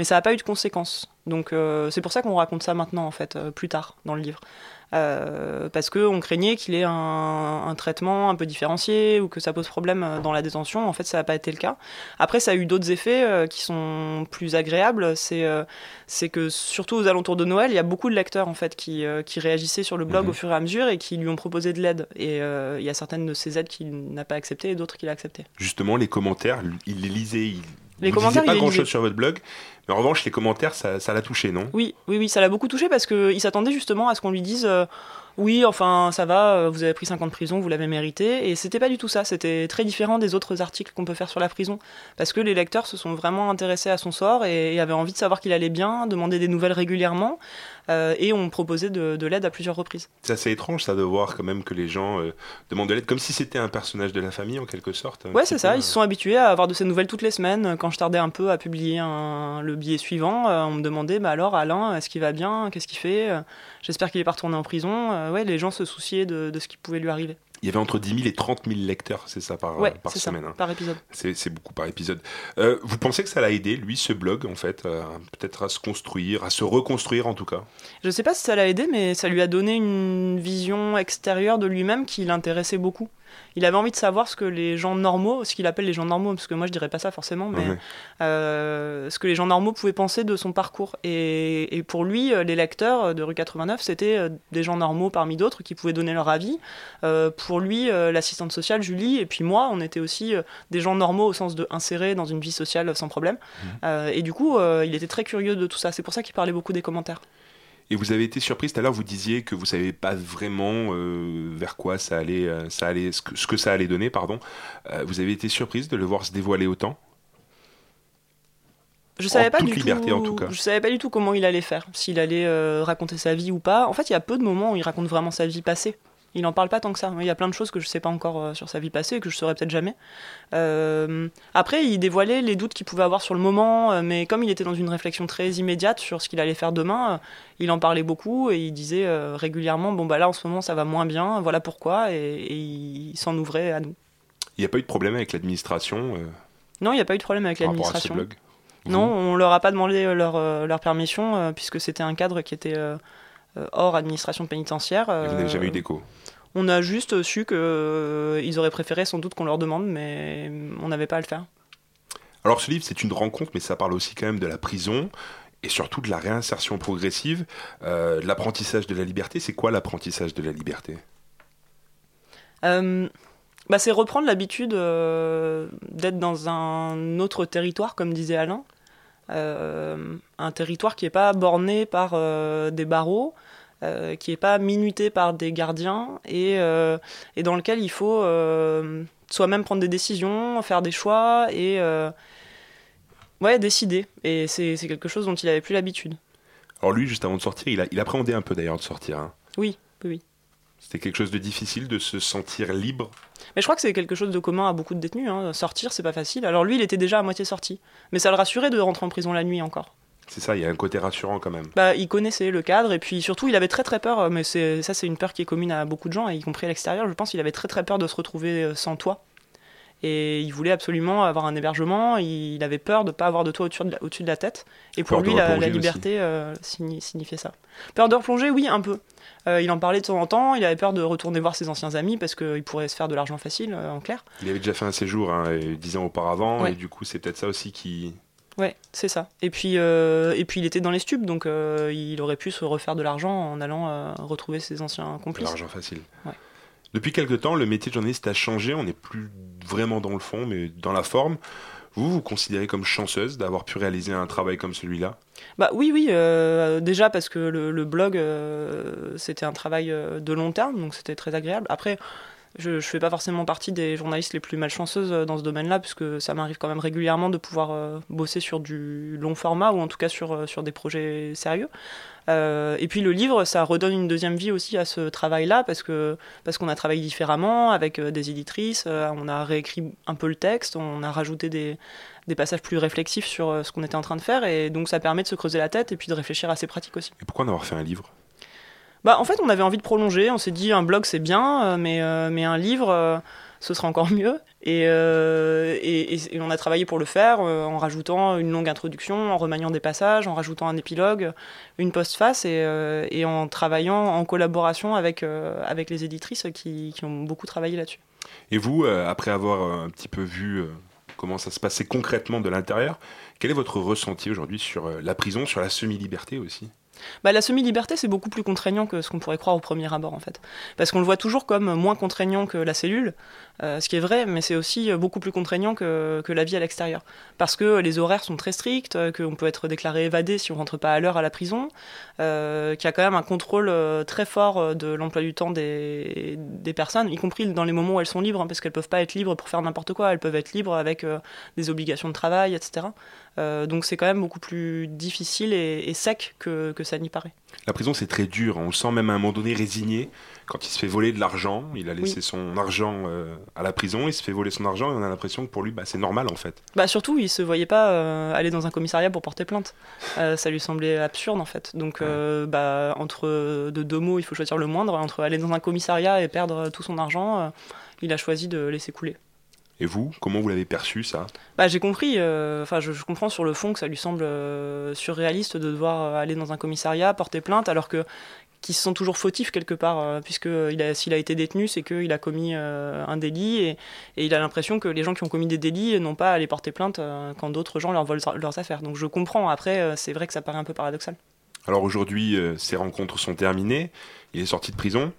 mais ça n'a pas eu de conséquences. Donc euh, c'est pour ça qu'on raconte ça maintenant, en fait, euh, plus tard dans le livre. Euh, parce qu'on craignait qu'il ait un, un traitement un peu différencié ou que ça pose problème euh, dans la détention. En fait, ça n'a pas été le cas. Après, ça a eu d'autres effets qui sont plus agréables. C'est c'est que surtout aux alentours de Noël, il y a beaucoup de lecteurs en fait qui, qui réagissaient sur le blog Mhm. au fur et à mesure et qui lui ont proposé de l'aide. Et il y a certaines de ces aides qu'il n'a pas acceptées et d'autres qu'il a acceptées. Justement, les commentaires, il les lisait. Il... Les vous commentaires, pas grand-chose sur votre blog, mais en revanche, les commentaires, ça ça l'a touché, non? Oui, oui, oui, ça l'a beaucoup touché parce qu'il s'attendait justement à ce qu'on lui dise euh, Oui, enfin, ça va, euh, vous avez pris 5 ans de prison, vous l'avez mérité. Et c'était pas du tout ça, c'était très différent des autres articles qu'on peut faire sur la prison. Parce que les lecteurs se sont vraiment intéressés à son sort et, et avaient envie de savoir qu'il allait bien, demandaient des nouvelles régulièrement. Euh, et on proposait de, de l'aide à plusieurs reprises. C'est assez étrange ça de voir quand même que les gens euh, demandent de l'aide comme si c'était un personnage de la famille en quelque sorte. Ouais, c'est ça, ils se sont habitués à avoir de ces nouvelles toutes les semaines. Quand je tardais un peu à publier un- le billet suivant, euh, on me demandait bah alors Alain, est-ce qu'il va bien? Qu'est-ce qu'il fait? J'espère qu'il est pas retourné en prison. Ouais, les gens se souciaient de, de ce qui pouvait lui arriver. Il y avait entre 10 000 et 30 000 lecteurs, c'est ça par, Ouais, par c'est ça, semaine. hein. par épisode. C'est beaucoup par épisode. Euh, vous pensez que ça l'a aidé, lui, ce blog, en fait, euh, peut-être à se construire, à se reconstruire en tout cas? Je sais pas si ça l'a aidé, mais ça lui a donné une vision extérieure de lui-même qui l'intéressait beaucoup. Il avait envie de savoir ce que les gens normaux, ce qu'il appelle les gens normaux, parce que moi je dirais pas ça forcément, mais euh, ce que les gens normaux pouvaient penser de son parcours. Et, et pour lui, euh, les lecteurs de rue 89, c'était euh, des gens normaux parmi d'autres qui pouvaient donner leur avis. Euh, pour lui, euh, l'assistante sociale, Julie, et puis moi, on était aussi euh, des gens normaux au sens de insérés dans une vie sociale sans problème. Euh, et du coup, euh, il était très curieux de tout ça. C'est pour ça qu'il parlait beaucoup des commentaires. Et vous avez été surprise, tout à l'heure vous disiez que vous savez pas vraiment euh, vers quoi ça allait, euh, ça allait ce, que, ce que ça allait donner, pardon. Euh, vous avez été surprise de le voir se dévoiler autant? Je savais En pas du liberté, tout, en tout cas. Je savais pas du tout comment il allait faire, s'il allait euh, raconter sa vie ou pas. En fait, il y a peu de moments où il raconte vraiment sa vie passée. Il en parle pas tant que ça. Il y a plein de choses que je sais pas encore euh, sur sa vie passée et que je saurais peut-être jamais. Euh, après, il dévoilait les doutes qu'il pouvait avoir sur le moment, euh, mais comme il était dans une réflexion très immédiate sur ce qu'il allait faire demain, il en parlait beaucoup et il disait régulièrement bon bah là en ce moment ça va moins bien, voilà pourquoi, et, et il s'en ouvrait à nous. Il n'y a pas eu de problème avec l'administration euh, Non, il n'y a pas eu de problème avec l'administration. Non, on leur a pas demandé leur, leur permission puisque c'était un cadre qui était hors administration pénitentiaire. Et Vous n'avez euh, jamais eu d'écho On a juste su que euh, auraient préféré sans doute qu'on leur demande, mais on n'avait pas à le faire. Alors ce livre, c'est une rencontre, mais ça parle aussi quand même de la prison et surtout de la réinsertion progressive, euh, de l'apprentissage de la liberté. C'est quoi l'apprentissage de la liberté? Euh, bah, c'est reprendre l'habitude euh, d'être dans un autre territoire, comme disait Alain. Euh, un territoire qui n'est pas borné par euh, des barreaux, euh, qui n'est pas minuté par des gardiens, et, et dans lequel il faut soi-même prendre des décisions, faire des choix, et ouais, décider. Et c'est quelque chose dont il n'avait plus l'habitude. Alors lui, juste avant de sortir, il, a, il appréhendait un peu d'ailleurs de sortir. hein. Oui. C'était quelque chose de difficile de se sentir libre. Mais je crois que c'est quelque chose de commun à beaucoup de détenus. hein. Sortir, c'est pas facile. Alors lui, il était déjà à moitié sorti. Mais ça le rassurait de rentrer en prison la nuit encore. C'est ça, il y a un côté rassurant quand même. Bah, il connaissait le cadre et puis surtout, il avait très très peur. Mais ça, c'est une peur qui est commune à beaucoup de gens, y compris à l'extérieur. Je pense qu'il avait très très peur de se retrouver euh, sans toit. Et il voulait absolument avoir un hébergement. Il avait peur de ne pas avoir de toit au-dessus de, la- de tête. Et pour Peur de lui, la, liberté euh, signi- signifiait ça. Peur de replonger, oui, un peu. Euh, il en parlait de temps en temps. Il avait peur de retourner voir ses anciens amis parce qu'il pourrait se faire de l'argent facile, euh, en clair. Il avait déjà fait un séjour hein, euh, dix ans auparavant, Ouais. et du coup, c'est peut-être ça aussi qui. Ouais, c'est ça. Et puis, et puis il était dans les stupes, donc il aurait pu se refaire de l'argent en allant retrouver ses anciens de complices. l'argent facile. Ouais. Depuis quelque temps, le métier de journaliste a changé. On n'est plus vraiment dans le fond, mais dans la forme. Vous, vous considérez comme chanceuse d'avoir pu réaliser un travail comme celui-là? Bah oui, oui, euh, déjà parce que le, le blog, euh, c'était un travail euh, de long terme, donc c'était très agréable. Après, je ne fais pas forcément partie des journalistes les plus malchanceuses euh, dans ce domaine-là, puisque ça m'arrive quand même régulièrement de pouvoir euh, bosser sur du long format, ou en tout cas sur, euh, des projets sérieux. Et puis le livre, ça redonne une deuxième vie aussi à ce travail-là, parce que parce qu'on a travaillé différemment avec des éditrices, on a réécrit un peu le texte, on a rajouté des, passages plus réflexifs sur ce qu'on était en train de faire, et donc ça permet de se creuser la tête et puis de réfléchir à ses pratiques aussi. Et pourquoi en avoir fait un livre? Bah, en fait, on avait envie de prolonger. On s'est dit un blog c'est bien, euh, mais, euh, mais un livre euh, ce serait encore mieux. Et, on a travaillé pour le faire en rajoutant une longue introduction, en remaniant des passages, en rajoutant un épilogue, une postface et, en travaillant en collaboration avec, avec les éditrices qui, ont beaucoup travaillé là-dessus. Et vous, après avoir un petit peu vu comment ça se passait concrètement de l'intérieur, quel est votre ressenti aujourd'hui sur la prison, sur la semi-liberté aussi? Bah, la semi-liberté, c'est beaucoup plus contraignant que ce qu'on pourrait croire au premier abord, en fait. Parce qu'on le voit toujours comme moins contraignant que la cellule, ce qui est vrai, mais c'est aussi beaucoup plus contraignant que, que la vie à l'extérieur. Parce que les horaires sont très stricts, euh, qu'on peut être déclaré évadé si on rentre pas à l'heure à la prison, euh, qu'il y a quand même un contrôle euh, très fort euh, de l'emploi du temps des, des personnes, y compris dans les moments où elles sont libres, hein, parce qu'elles peuvent pas être libres pour faire n'importe quoi, elles peuvent être libres avec euh, des obligations de travail, etc. Euh, donc c'est quand même beaucoup plus difficile et, et sec que, que ça n'y paraît. La prison, c'est très dur. On le sent même à un moment donné résigné quand il se fait voler de l'argent. Il a laissé Oui. son argent euh, à la prison, il se fait voler son argent et on a l'impression que pour lui, bah, c'est normal en fait. Bah surtout, il se voyait pas euh, aller dans un commissariat pour porter plainte. Euh, ça lui semblait absurde en fait. Donc, bah, entre de deux mots, il faut choisir le moindre. Entre aller dans un commissariat et perdre tout son argent, il a choisi de laisser couler. Et vous, comment vous l'avez perçu ça? Bah, j'ai compris, euh, enfin je, je comprends sur le fond que ça lui semble euh, surréaliste de devoir euh, aller dans un commissariat, porter plainte, alors que qu'il se sent toujours fautif quelque part, euh, puisque il a- s'il a été détenu, c'est qu'il a commis un délit, et, et il a l'impression que les gens qui ont commis des délits n'ont pas à aller porter plainte quand d'autres gens leur volent leurs affaires. Donc je comprends, après c'est vrai que ça paraît un peu paradoxal. Alors aujourd'hui, ces rencontres sont terminées. Il est sorti de prison,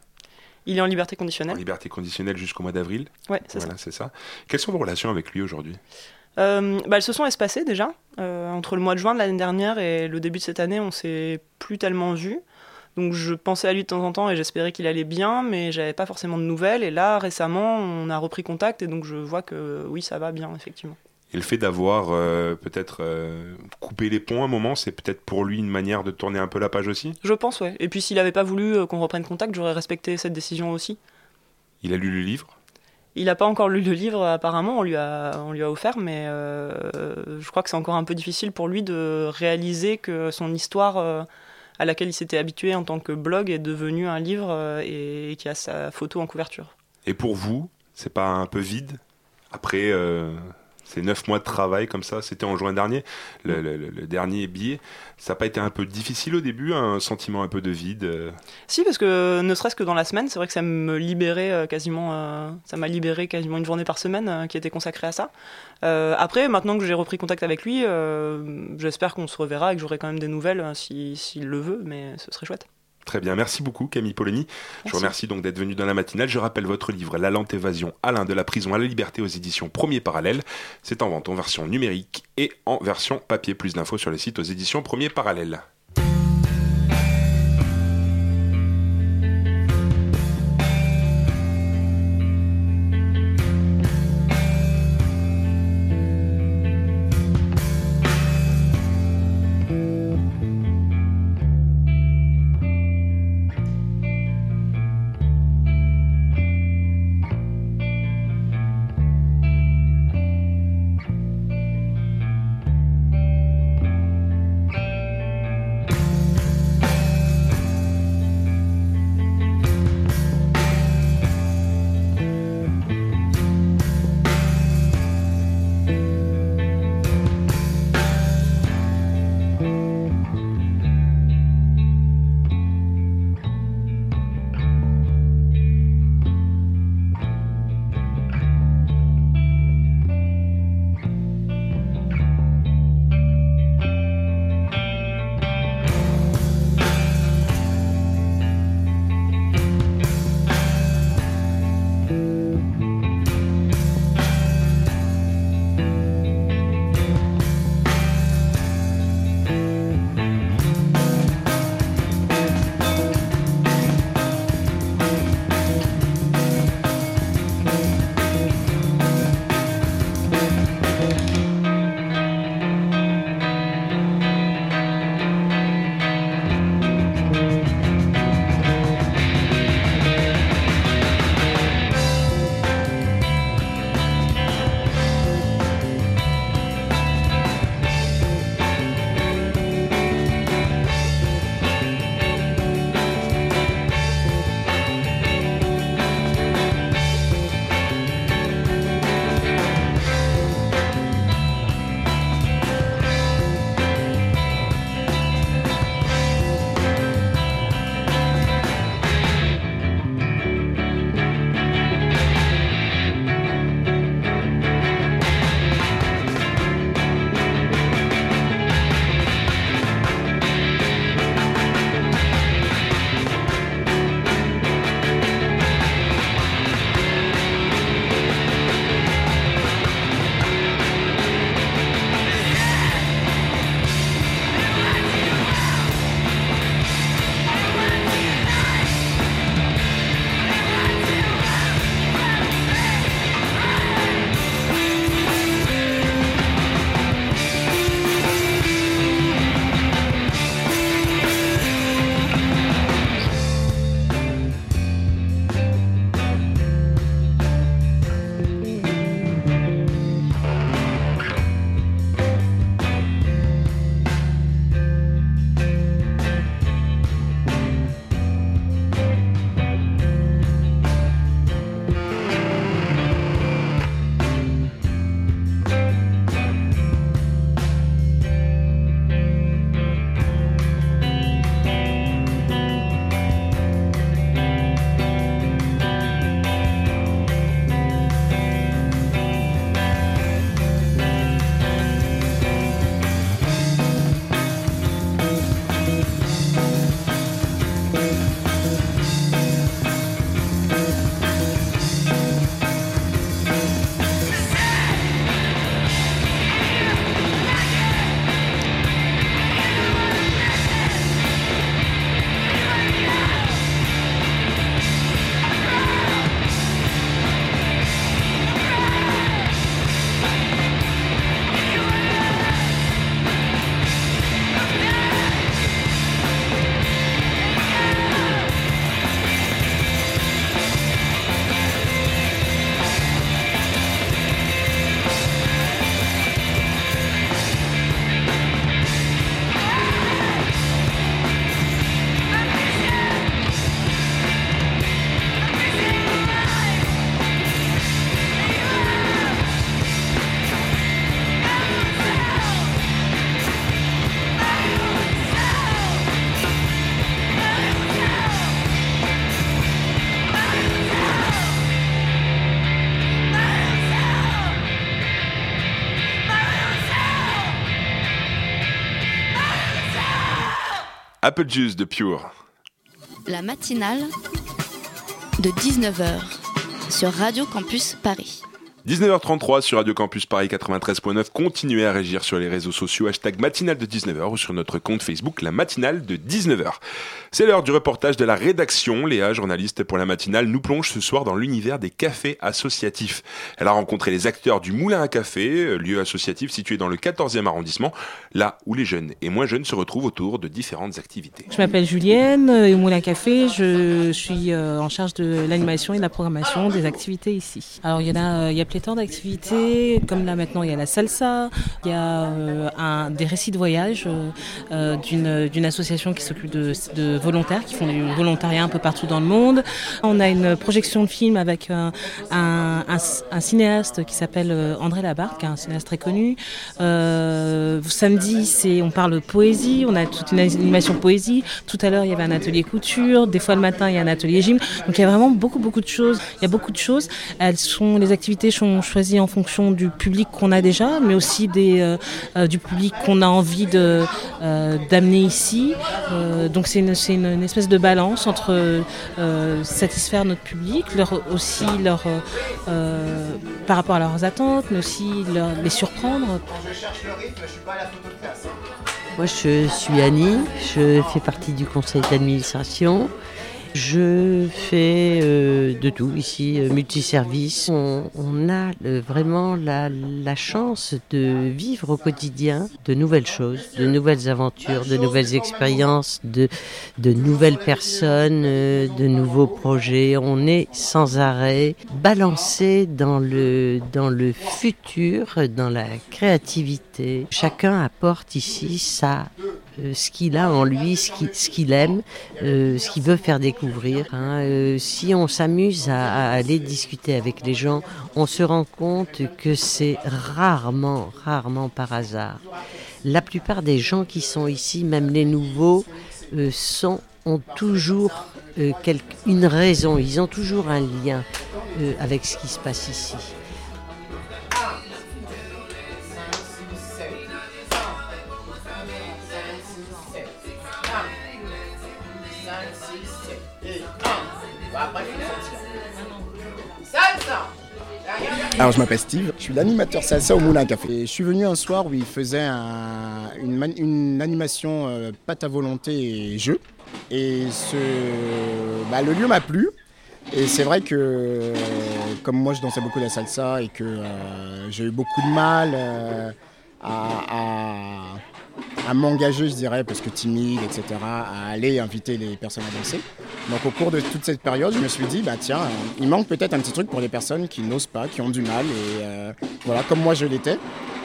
Il est en liberté en conditionnelle. liberté conditionnelle jusqu'au mois d'avril. Ouais, c'est Voilà, c'est ça. Quelles sont vos relations avec lui aujourd'hui? Euh, bah, elles se sont espacées déjà. Euh, entre le mois de juin de l'année dernière et le début de cette année, on s'est plus tellement vus. Donc je pensais à lui de temps en temps et j'espérais qu'il allait bien, mais j'avais pas forcément de nouvelles. Et là, récemment, on a repris contact et donc je vois que oui, ça va bien, effectivement. Et le fait d'avoir euh, peut-être euh, coupé les ponts à un moment, c'est peut-être pour lui une manière de tourner un peu la page aussi? Je pense, ouais. Et puis s'il avait pas voulu euh, qu'on reprenne contact, j'aurais respecté cette décision aussi. Il a lu le livre? Il n'a pas encore lu le livre, apparemment, on lui a, on lui a offert, mais euh, je crois que c'est encore un peu difficile pour lui de réaliser que son histoire euh, à laquelle il s'était habitué en tant que blog est devenue un livre euh, et, et qui a sa photo en couverture. Et pour vous, c'est pas un peu vide? Après euh, ces neuf mois de travail comme ça C'était en juin dernier, le, le- le- le dernier billet. Ça n'a pas été un peu difficile au début, un sentiment un peu de vide euh Si, parce que ne serait-ce que dans la semaine, c'est vrai que ça me libérait euh, quasiment, euh, ça m'a libéré quasiment une journée par semaine euh, qui était consacrée à ça. Après, maintenant que j'ai repris contact avec lui, j'espère qu'on se reverra et que j'aurai quand même des nouvelles si- s'il le veut, mais ce serait chouette. Très bien, merci beaucoup Camille Polony. Je vous Merci. remercie donc d'être venu dans la matinale. Je rappelle votre livre La lente évasion, Alain de la prison à la liberté aux éditions Premier Parallèle. C'est en vente en version numérique et en version papier. Plus d'infos sur le site aux éditions Premier Parallèle. Apple Juice de Pure. La matinale de 19h sur Radio Campus Paris. 19h33 sur Radio Campus Paris 93.9. Continuez à réagir sur les réseaux sociaux, hashtag matinale de 19h ou sur notre compte Facebook, la matinale de 19h. C'est l'heure du reportage de la rédaction. Léa, journaliste pour la matinale, nous plonge ce soir dans l'univers des cafés associatifs. Elle a rencontré les acteurs du Moulin à Café, lieu associatif situé dans le 14e arrondissement, là où les jeunes et moins jeunes se retrouvent autour de différentes activités. Je m'appelle Julienne, euh, au Moulin à Café, je suis euh, en charge de l'animation et de la programmation des activités ici. Alors il y en a, euh, il y a pléthore d'activités, comme là maintenant il y a la salsa, il y a euh, un, des récits de voyage euh, euh, d'une association qui s'occupe de, de volontaires qui font du volontariat un peu partout dans le monde. On a une projection de film avec un, un, cinéaste qui s'appelle euh, André Labarque, un cinéaste très connu. Euh, samedi, on parle poésie, on a toute une animation poésie. Tout à l'heure, il y avait un atelier couture. Des fois le matin, il y a un atelier gym. Donc il y a vraiment beaucoup beaucoup de choses. Il y a beaucoup de choses. Elles sont les activités sont choisies en fonction du public qu'on a déjà, mais aussi euh, euh, du public qu'on a envie de euh, d'amener ici. Euh, donc c'est une, espèce de balance entre euh, satisfaire notre public, leur aussi leur euh, euh, par rapport à leurs attentes, mais aussi leur, les surprendre. Moi, je suis Annie, je fais partie du conseil d'administration. Je fais euh, de tout ici, euh, multiservice. On, a euh, vraiment la, chance de vivre au quotidien de nouvelles choses, de nouvelles aventures, de nouvelles expériences, de, de nouvelles personnes, euh, de nouveaux projets. On est sans arrêt balancé dans le, dans le futur, dans la créativité. Chacun apporte ici sa euh, ce qu'il a en lui, ce qu'il aime, euh, ce qu'il veut faire découvrir. hein. Euh, si on s'amuse à, aller discuter avec les gens, on se rend compte que c'est rarement, rarement par hasard. La plupart des gens qui sont ici, même les nouveaux, ont toujours une raison, ils ont toujours un lien avec ce qui se passe ici. Alors je m'appelle Steve, je suis l'animateur salsa au Moulin Café. Je suis venu un soir où il faisait un- une, animation euh, pâte à volonté et jeu. Et ce, bah, le lieu m'a plu. Et c'est vrai que euh, comme moi je dansais beaucoup la salsa et que euh, j'ai eu beaucoup de mal à- à m'engager, je dirais, parce que timide, etc., à aller inviter les personnes à danser. Donc au cours de toute cette période, je me suis dit, bah tiens, euh, il manque peut-être un petit truc pour les personnes qui n'osent pas, qui ont du mal, et euh, voilà, comme moi je l'étais.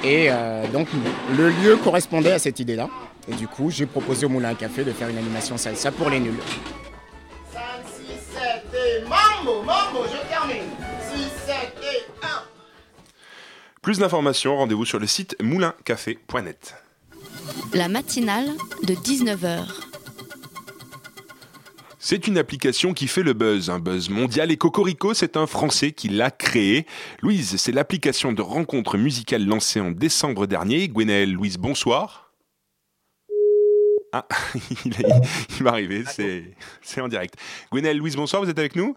Et euh, donc le lieu correspondait à cette idée-là. Et du coup, j'ai proposé au Moulin à Café de faire une animation salsa pour les nuls. 5, 6, 7 et mambo, mambo, je termine. 6, 7 et 1. Plus d'informations, rendez-vous sur le site moulincafé.net. La matinale de 19h. C'est une application qui fait le buzz, un buzz mondial, et Cocorico, c'est un Français qui l'a créé. Louise, c'est l'application de rencontre musicale lancée en décembre dernier. Gwenaël, Louise, bonsoir. Ah, il, est- il va arriver, c'est c'est en direct. Gwenaël, Louise, bonsoir, vous êtes avec nous?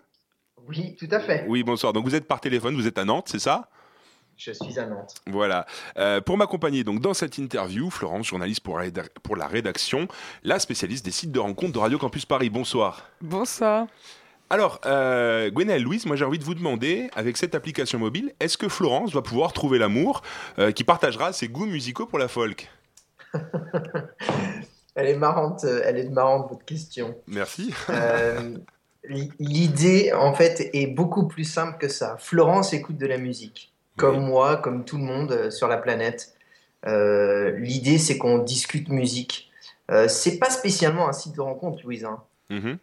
Oui, tout à fait. Oui, bonsoir. Donc vous êtes par téléphone, vous êtes à Nantes, c'est ça? Je suis à Nantes. Voilà. Euh, pour m'accompagner donc dans cette interview, Florence, journaliste pour la, réda- pour la rédaction, la spécialiste des sites de rencontres de Radio Campus Paris. Bonsoir. Bonsoir. Alors, euh, Gwenaël, Louise, moi j'ai envie de vous demander, avec cette application mobile, est-ce que Florence va pouvoir trouver l'amour euh, qui partagera ses goûts musicaux pour la folk? Elle est marrante, euh, elle est marrante votre question. Merci. Euh, L'idée, en fait, est beaucoup plus simple que ça. Florence écoute de la musique, comme moi, comme tout le monde euh, sur la planète. Euh, L'idée, c'est qu'on discute musique. Euh, c'est pas spécialement un site de rencontre, Louise. hein. Mhm.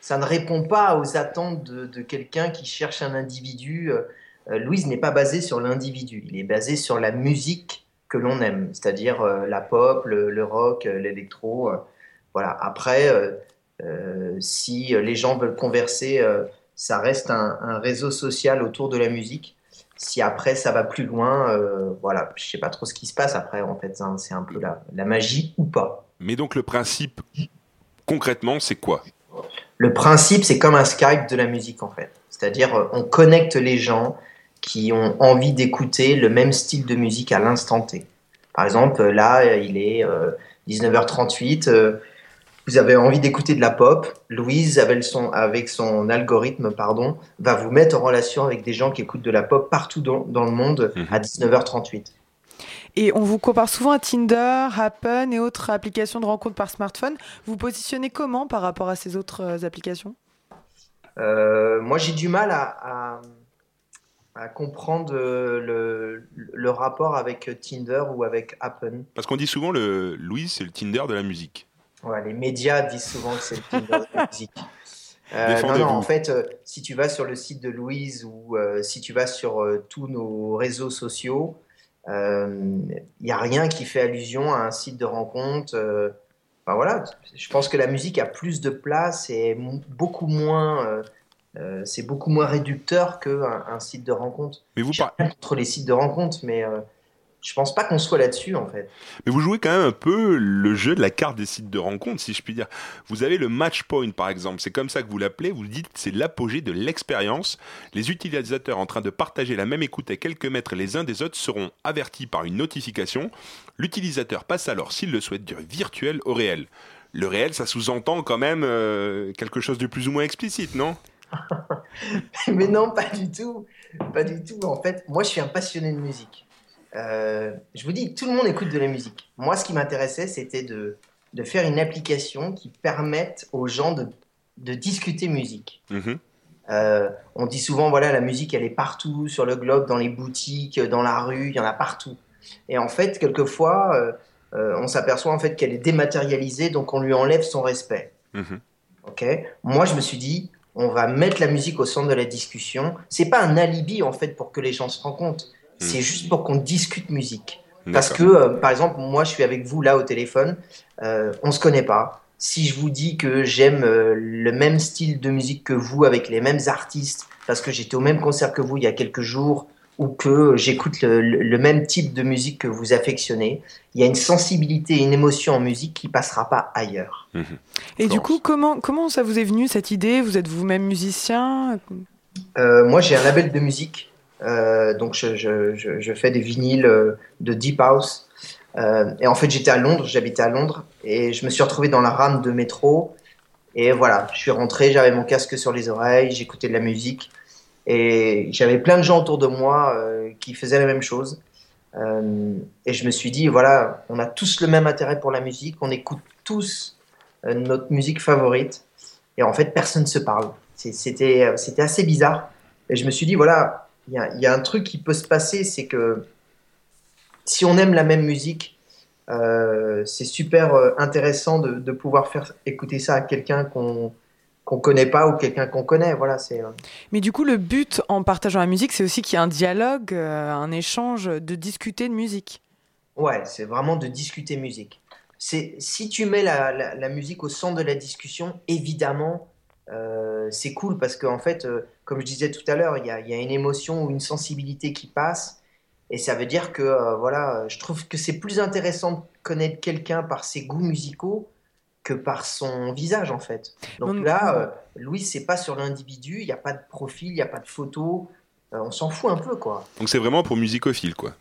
Ça ne répond pas aux attentes de, de quelqu'un qui cherche un individu. Louise n'est pas basé sur l'individu, il est basé sur la musique que l'on aime, c'est-à-dire euh, la pop, le, le rock, l'électro. euh, voilà. Après, euh, si les gens veulent converser, ça reste un, un réseau social autour de la musique. Si après ça va plus loin, euh, voilà, je sais pas trop ce qui se passe après en fait. hein, c'est un peu la, la magie ou pas. Mais donc le principe, concrètement, c'est quoi? Le principe, c'est comme un Skype de la musique en fait. C'est-à-dire, euh, on connecte les gens qui ont envie d'écouter le même style de musique à l'instant T. Par exemple, là, il est euh, 19h38. euh, vous avez envie d'écouter de la pop. Louise, avec son, avec son algorithme, pardon, va vous mettre en relation avec des gens qui écoutent de la pop partout dans, dans le monde à 19h38. Et on vous compare souvent à Tinder, Happen et autres applications de rencontres par smartphone. Vous vous positionnez comment par rapport à ces autres euh, applications? Euh, moi, j'ai du mal à, à- à comprendre euh, le, le rapport avec Tinder ou avec Happen. Parce qu'on dit souvent le Louise, c'est le Tinder de la musique. Ouais, les médias disent souvent que c'est le Tinder de la musique. Euh, non, non, en fait, euh, si tu vas sur le site de Louise ou euh, si tu vas sur euh, tous nos réseaux sociaux, il n'y a rien qui fait allusion à un site de rencontre. euh, Enfin voilà, je pense que la musique a plus de place et beaucoup moins, euh, euh, c'est beaucoup moins réducteur qu'un un site de rencontre. Mais vous rien contre les sites de rencontre, mais euh, je pense pas qu'on soit là-dessus en fait. Mais vous jouez quand même un peu le jeu de la carte des sites de rencontre, si je puis dire. Vous avez le match point, par exemple. C'est comme ça que vous l'appelez. Vous dites c'est l'apogée de l'expérience. Les utilisateurs en train de partager la même écoute à quelques mètres les uns des autres seront avertis par une notification. L'utilisateur passe alors, s'il le souhaite, du virtuel au réel. Le réel, ça sous-entend quand même euh, quelque chose de plus ou moins explicite, non? Mais non, pas du tout. Pas du tout. En fait, moi, je suis un passionné de musique. Euh, je vous dis, tout le monde écoute de la musique. Moi, ce qui m'intéressait, c'était de, de faire une application qui permette aux gens de, de discuter musique. Mhm. Euh, on dit souvent, voilà, la musique, elle est partout sur le globe, dans les boutiques, dans la rue, il y en a partout. Et en fait, quelquefois, euh, euh, on s'aperçoit en fait qu'elle est dématérialisée, donc on lui enlève son respect. Mhm. Ok? Moi, je me suis dit, on va mettre la musique au centre de la discussion. C'est pas un alibi en fait pour que les gens se rencontrent. C'est juste pour qu'on discute musique. Parce que, euh, par exemple, moi, je suis avec vous là au téléphone. Euh, on se connaît pas. Si je vous dis que j'aime euh, le même style de musique que vous, avec les mêmes artistes, parce que j'étais au même concert que vous il y a quelques jours, ou que j'écoute le, le- le même type de musique que vous affectionnez, il y a une sensibilité, une émotion en musique qui passera pas ailleurs. Et du coup, comment, comment ça vous est venu cette idée? Vous êtes vous-même musicien? Euh, moi, j'ai un label de musique. Euh, donc, je, fais des vinyles euh, de Deep House. Euh, et en fait, j'étais à Londres, j'habitais à Londres. Et je me suis retrouvé dans la rame de métro. Et voilà, je suis rentré, j'avais mon casque sur les oreilles, j'écoutais de la musique. Et j'avais plein de gens autour de moi qui faisaient la même chose. Et je me suis dit, voilà, on a tous le même intérêt pour la musique, on écoute tous notre musique favorite. Et en fait, personne ne se parle. C'était assez bizarre. Et je me suis dit, voilà, il y a, il y a un truc qui peut se passer, c'est que si on aime la même musique, euh, c'est super euh, intéressant de, de pouvoir faire écouter ça à quelqu'un qu'on qu'on connaît pas ou quelqu'un qu'on connaît. Voilà, c'est. euh, Mais du coup, le but en partageant la musique, c'est aussi qu'il y ait un dialogue, euh, un échange, de discuter de musique. Ouais, c'est vraiment de discuter musique. C'est si tu mets la, la- la musique au centre de la discussion, évidemment, euh, c'est cool parce qu'en fait, euh, comme je disais tout à l'heure, il y a, il y a une émotion ou une sensibilité qui passe, et ça veut dire que euh, voilà, je trouve que c'est plus intéressant de connaître quelqu'un par ses goûts musicaux que par son visage en fait. Donc Bon, là, euh, Louis, c'est pas sur l'individu, il n'y a pas de profil, il n'y a pas de photo, euh, on s'en fout un peu quoi. Donc c'est vraiment pour musicophile, quoi.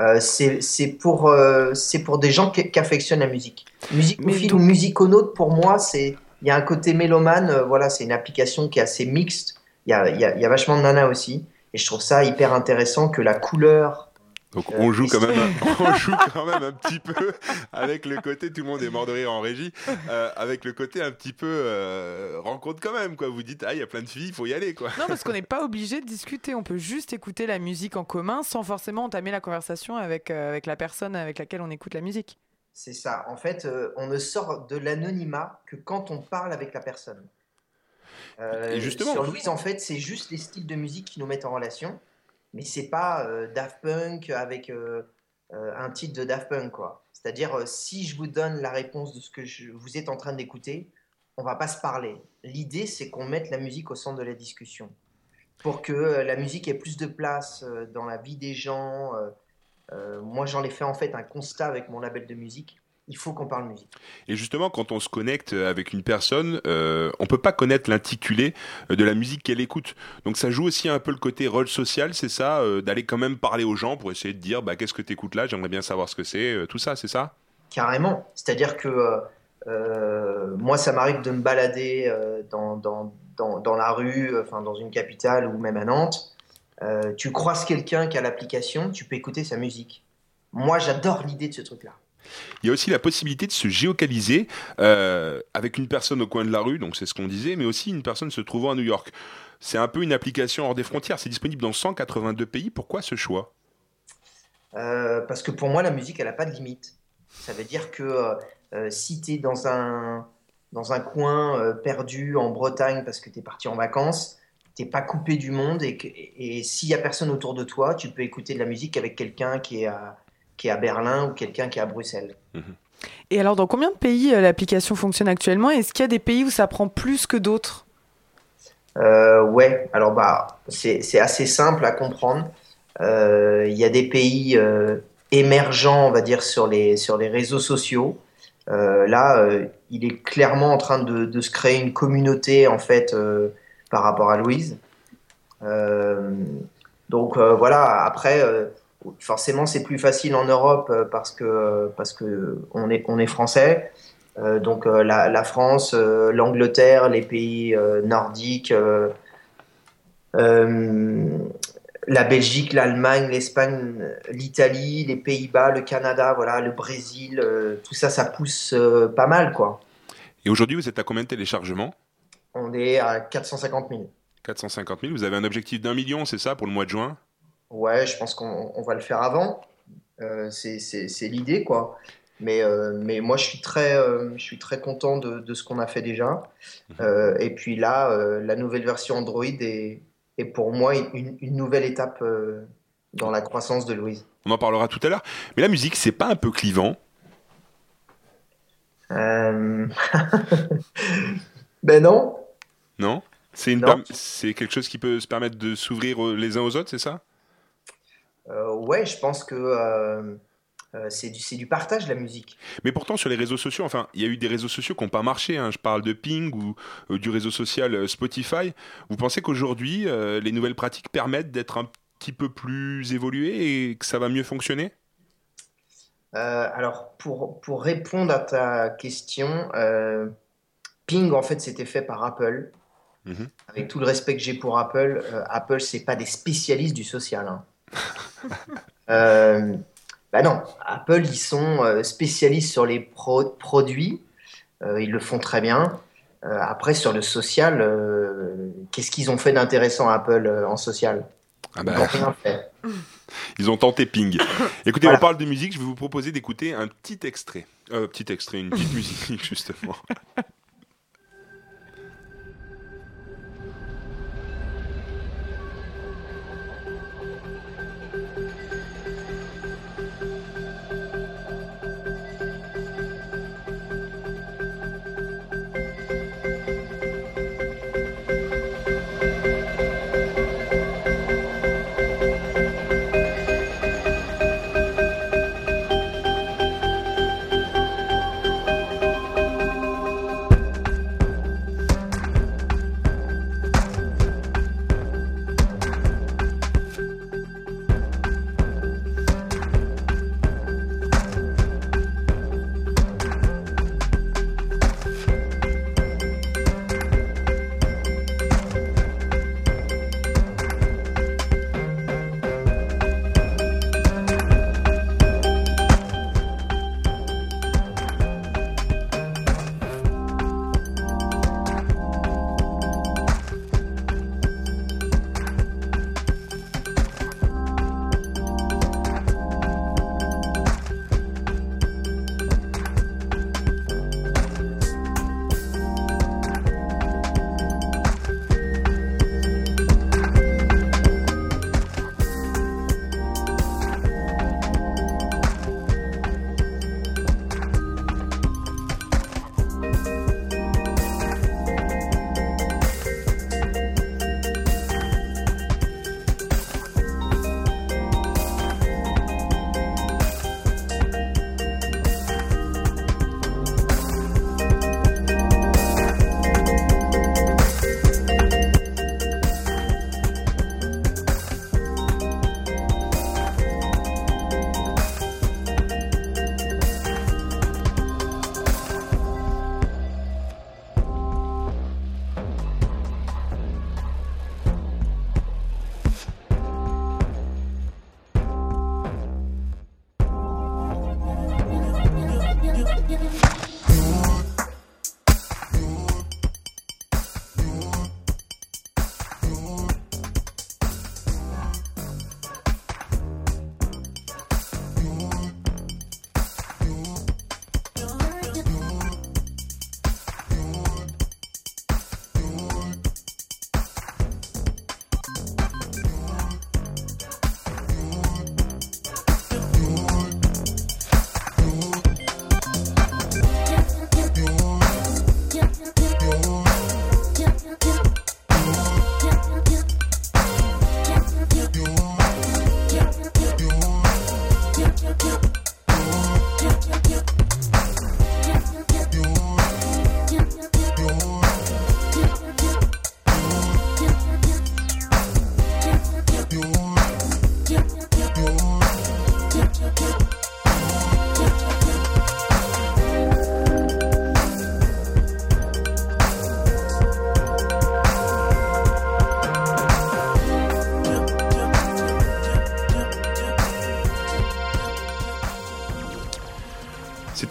Euh, c'est pour, euh, des gens qui, qui affectionnent la musique. Musicophile donc- ou musiconaute, pour moi, c'est il y a un côté mélomane. euh, voilà, c'est une application qui est assez mixte. Il y a, il y a- il y a vachement de nanas aussi. Et je trouve ça hyper intéressant que la couleur. Donc euh, on joue quand même, un- on joue quand même un petit peu avec le côté, tout le monde est mort de rire en régie, euh, avec le côté un petit peu euh, rencontre quand même, quoi. Vous dites, ah, il y a plein de filles, il faut y aller, quoi. Non, parce qu'on n'est pas obligé de discuter. On peut juste écouter la musique en commun sans forcément entamer la conversation avec, euh, avec la personne avec laquelle on écoute la musique. C'est ça. En fait, euh, on ne sort de l'anonymat que quand on parle avec la personne. Euh, justement- Sur Louise, en fait, c'est juste les styles de musique qui nous mettent en relation, mais c'est pas euh, Daft Punk avec euh, un titre de Daft Punk, quoi. C'est-à-dire, si je vous donne la réponse de ce que je- vous êtes en train d'écouter, on va pas se parler. L'idée, c'est qu'on mette la musique au centre de la discussion, pour que la musique ait plus de place dans la vie des gens. moi, j'en ai fait en fait un constat avec mon label de musique. Il faut qu'on parle musique. Et justement, quand on se connecte avec une personne, euh, on peut pas connaître l'intitulé euh, de la musique qu'elle écoute. Donc ça joue aussi un peu le côté rôle social, c'est ça, euh, d'aller quand même parler aux gens pour essayer de dire, bah, qu'est-ce que tu écoutes là, j'aimerais bien savoir ce que c'est, euh, tout ça, c'est ça? Carrément. C'est-à-dire que moi, ça m'arrive de me balader dans, dans, dans, dans la rue, enfin dans une capitale ou même à Nantes. Tu croises quelqu'un qui a l'application, tu peux écouter sa musique. Moi, j'adore l'idée de ce truc-là. Il y a aussi la possibilité de se géocaliser euh, avec une personne au coin de la rue, donc c'est ce qu'on disait, mais aussi une personne se trouvant à New York. C'est un peu une application hors des frontières, c'est disponible dans 182 pays. Pourquoi ce choix? Euh, parce que pour moi, la musique, elle n'a pas de limite. Ça veut dire que euh, si tu es dans un, dans un coin perdu en Bretagne parce que tu es parti en vacances, t'es pas coupé du monde et, et s'il y a personne autour de toi, tu peux écouter de la musique avec quelqu'un qui est à, qui est à Berlin ou quelqu'un qui est à Bruxelles. Et alors, dans combien de pays euh, l'application fonctionne actuellement? Est-ce qu'il y a des pays où ça prend plus que d'autres? Euh, ouais, alors bah, c'est c'est assez simple à comprendre. Euh, Il y a des pays euh, émergents, on va dire, sur les, sur les réseaux sociaux. Euh, là, euh, il est clairement en train de, de se créer une communauté, en fait, euh, par rapport à Louise. Euh, donc euh, voilà, après, euh, forcément, c'est plus facile en Europe euh, parce que, parce que on est, on est français. Euh, donc euh, la, la France, euh, l'Angleterre, les pays euh, nordiques, euh, euh, la Belgique, l'Allemagne, l'Espagne, l'Italie, les Pays-Bas, le Canada, voilà, le Brésil, euh, tout ça, ça pousse euh, pas mal, quoi. Et aujourd'hui, vous êtes à combien de téléchargements? On est à 450 000. 450 000. Vous avez un objectif d'un million, c'est ça, pour le mois de juin? Ouais, je pense qu'on on va le faire avant. Euh, c'est l'idée, quoi. Mais, euh, mais moi, je suis très, euh, je suis très content de, de ce qu'on a fait déjà. Euh, et puis là, la nouvelle version Android est, est pour moi une, une nouvelle étape dans la croissance de Louise. On en parlera tout à l'heure. Mais la musique, c'est pas un peu clivant? Ben non. Non? C'est perm- c'est quelque chose qui peut se permettre de s'ouvrir les uns aux autres, c'est ça? Ouais, je pense que euh, euh, c'est du, du partage, la musique. Mais pourtant, sur les réseaux sociaux, enfin, il y a eu des réseaux sociaux qui n'ont pas marché. hein. Je parle de Ping ou euh, du réseau social euh, Spotify. Vous pensez qu'aujourd'hui, euh, les nouvelles pratiques permettent d'être un petit peu plus évoluées et que ça va mieux fonctionner? Euh, alors, pour, pour répondre à ta question, euh, Ping, en fait, c'était fait par Apple. Mhm. Avec tout le respect que j'ai pour Apple, euh, Apple, c'est pas des spécialistes du social. hein. Euh, bah non, Apple, ils sont euh, spécialistes sur les pro- produits. Euh, ils le font très bien. Euh, après, sur le social, euh, qu'est-ce qu'ils ont fait d'intéressant Apple euh, en social? Ah bah. Ils fait. Ont tenté Ping. Écoutez, Voilà. on parle de musique. Je vais vous proposer d'écouter un petit extrait. Petit extrait, une petite musique, justement.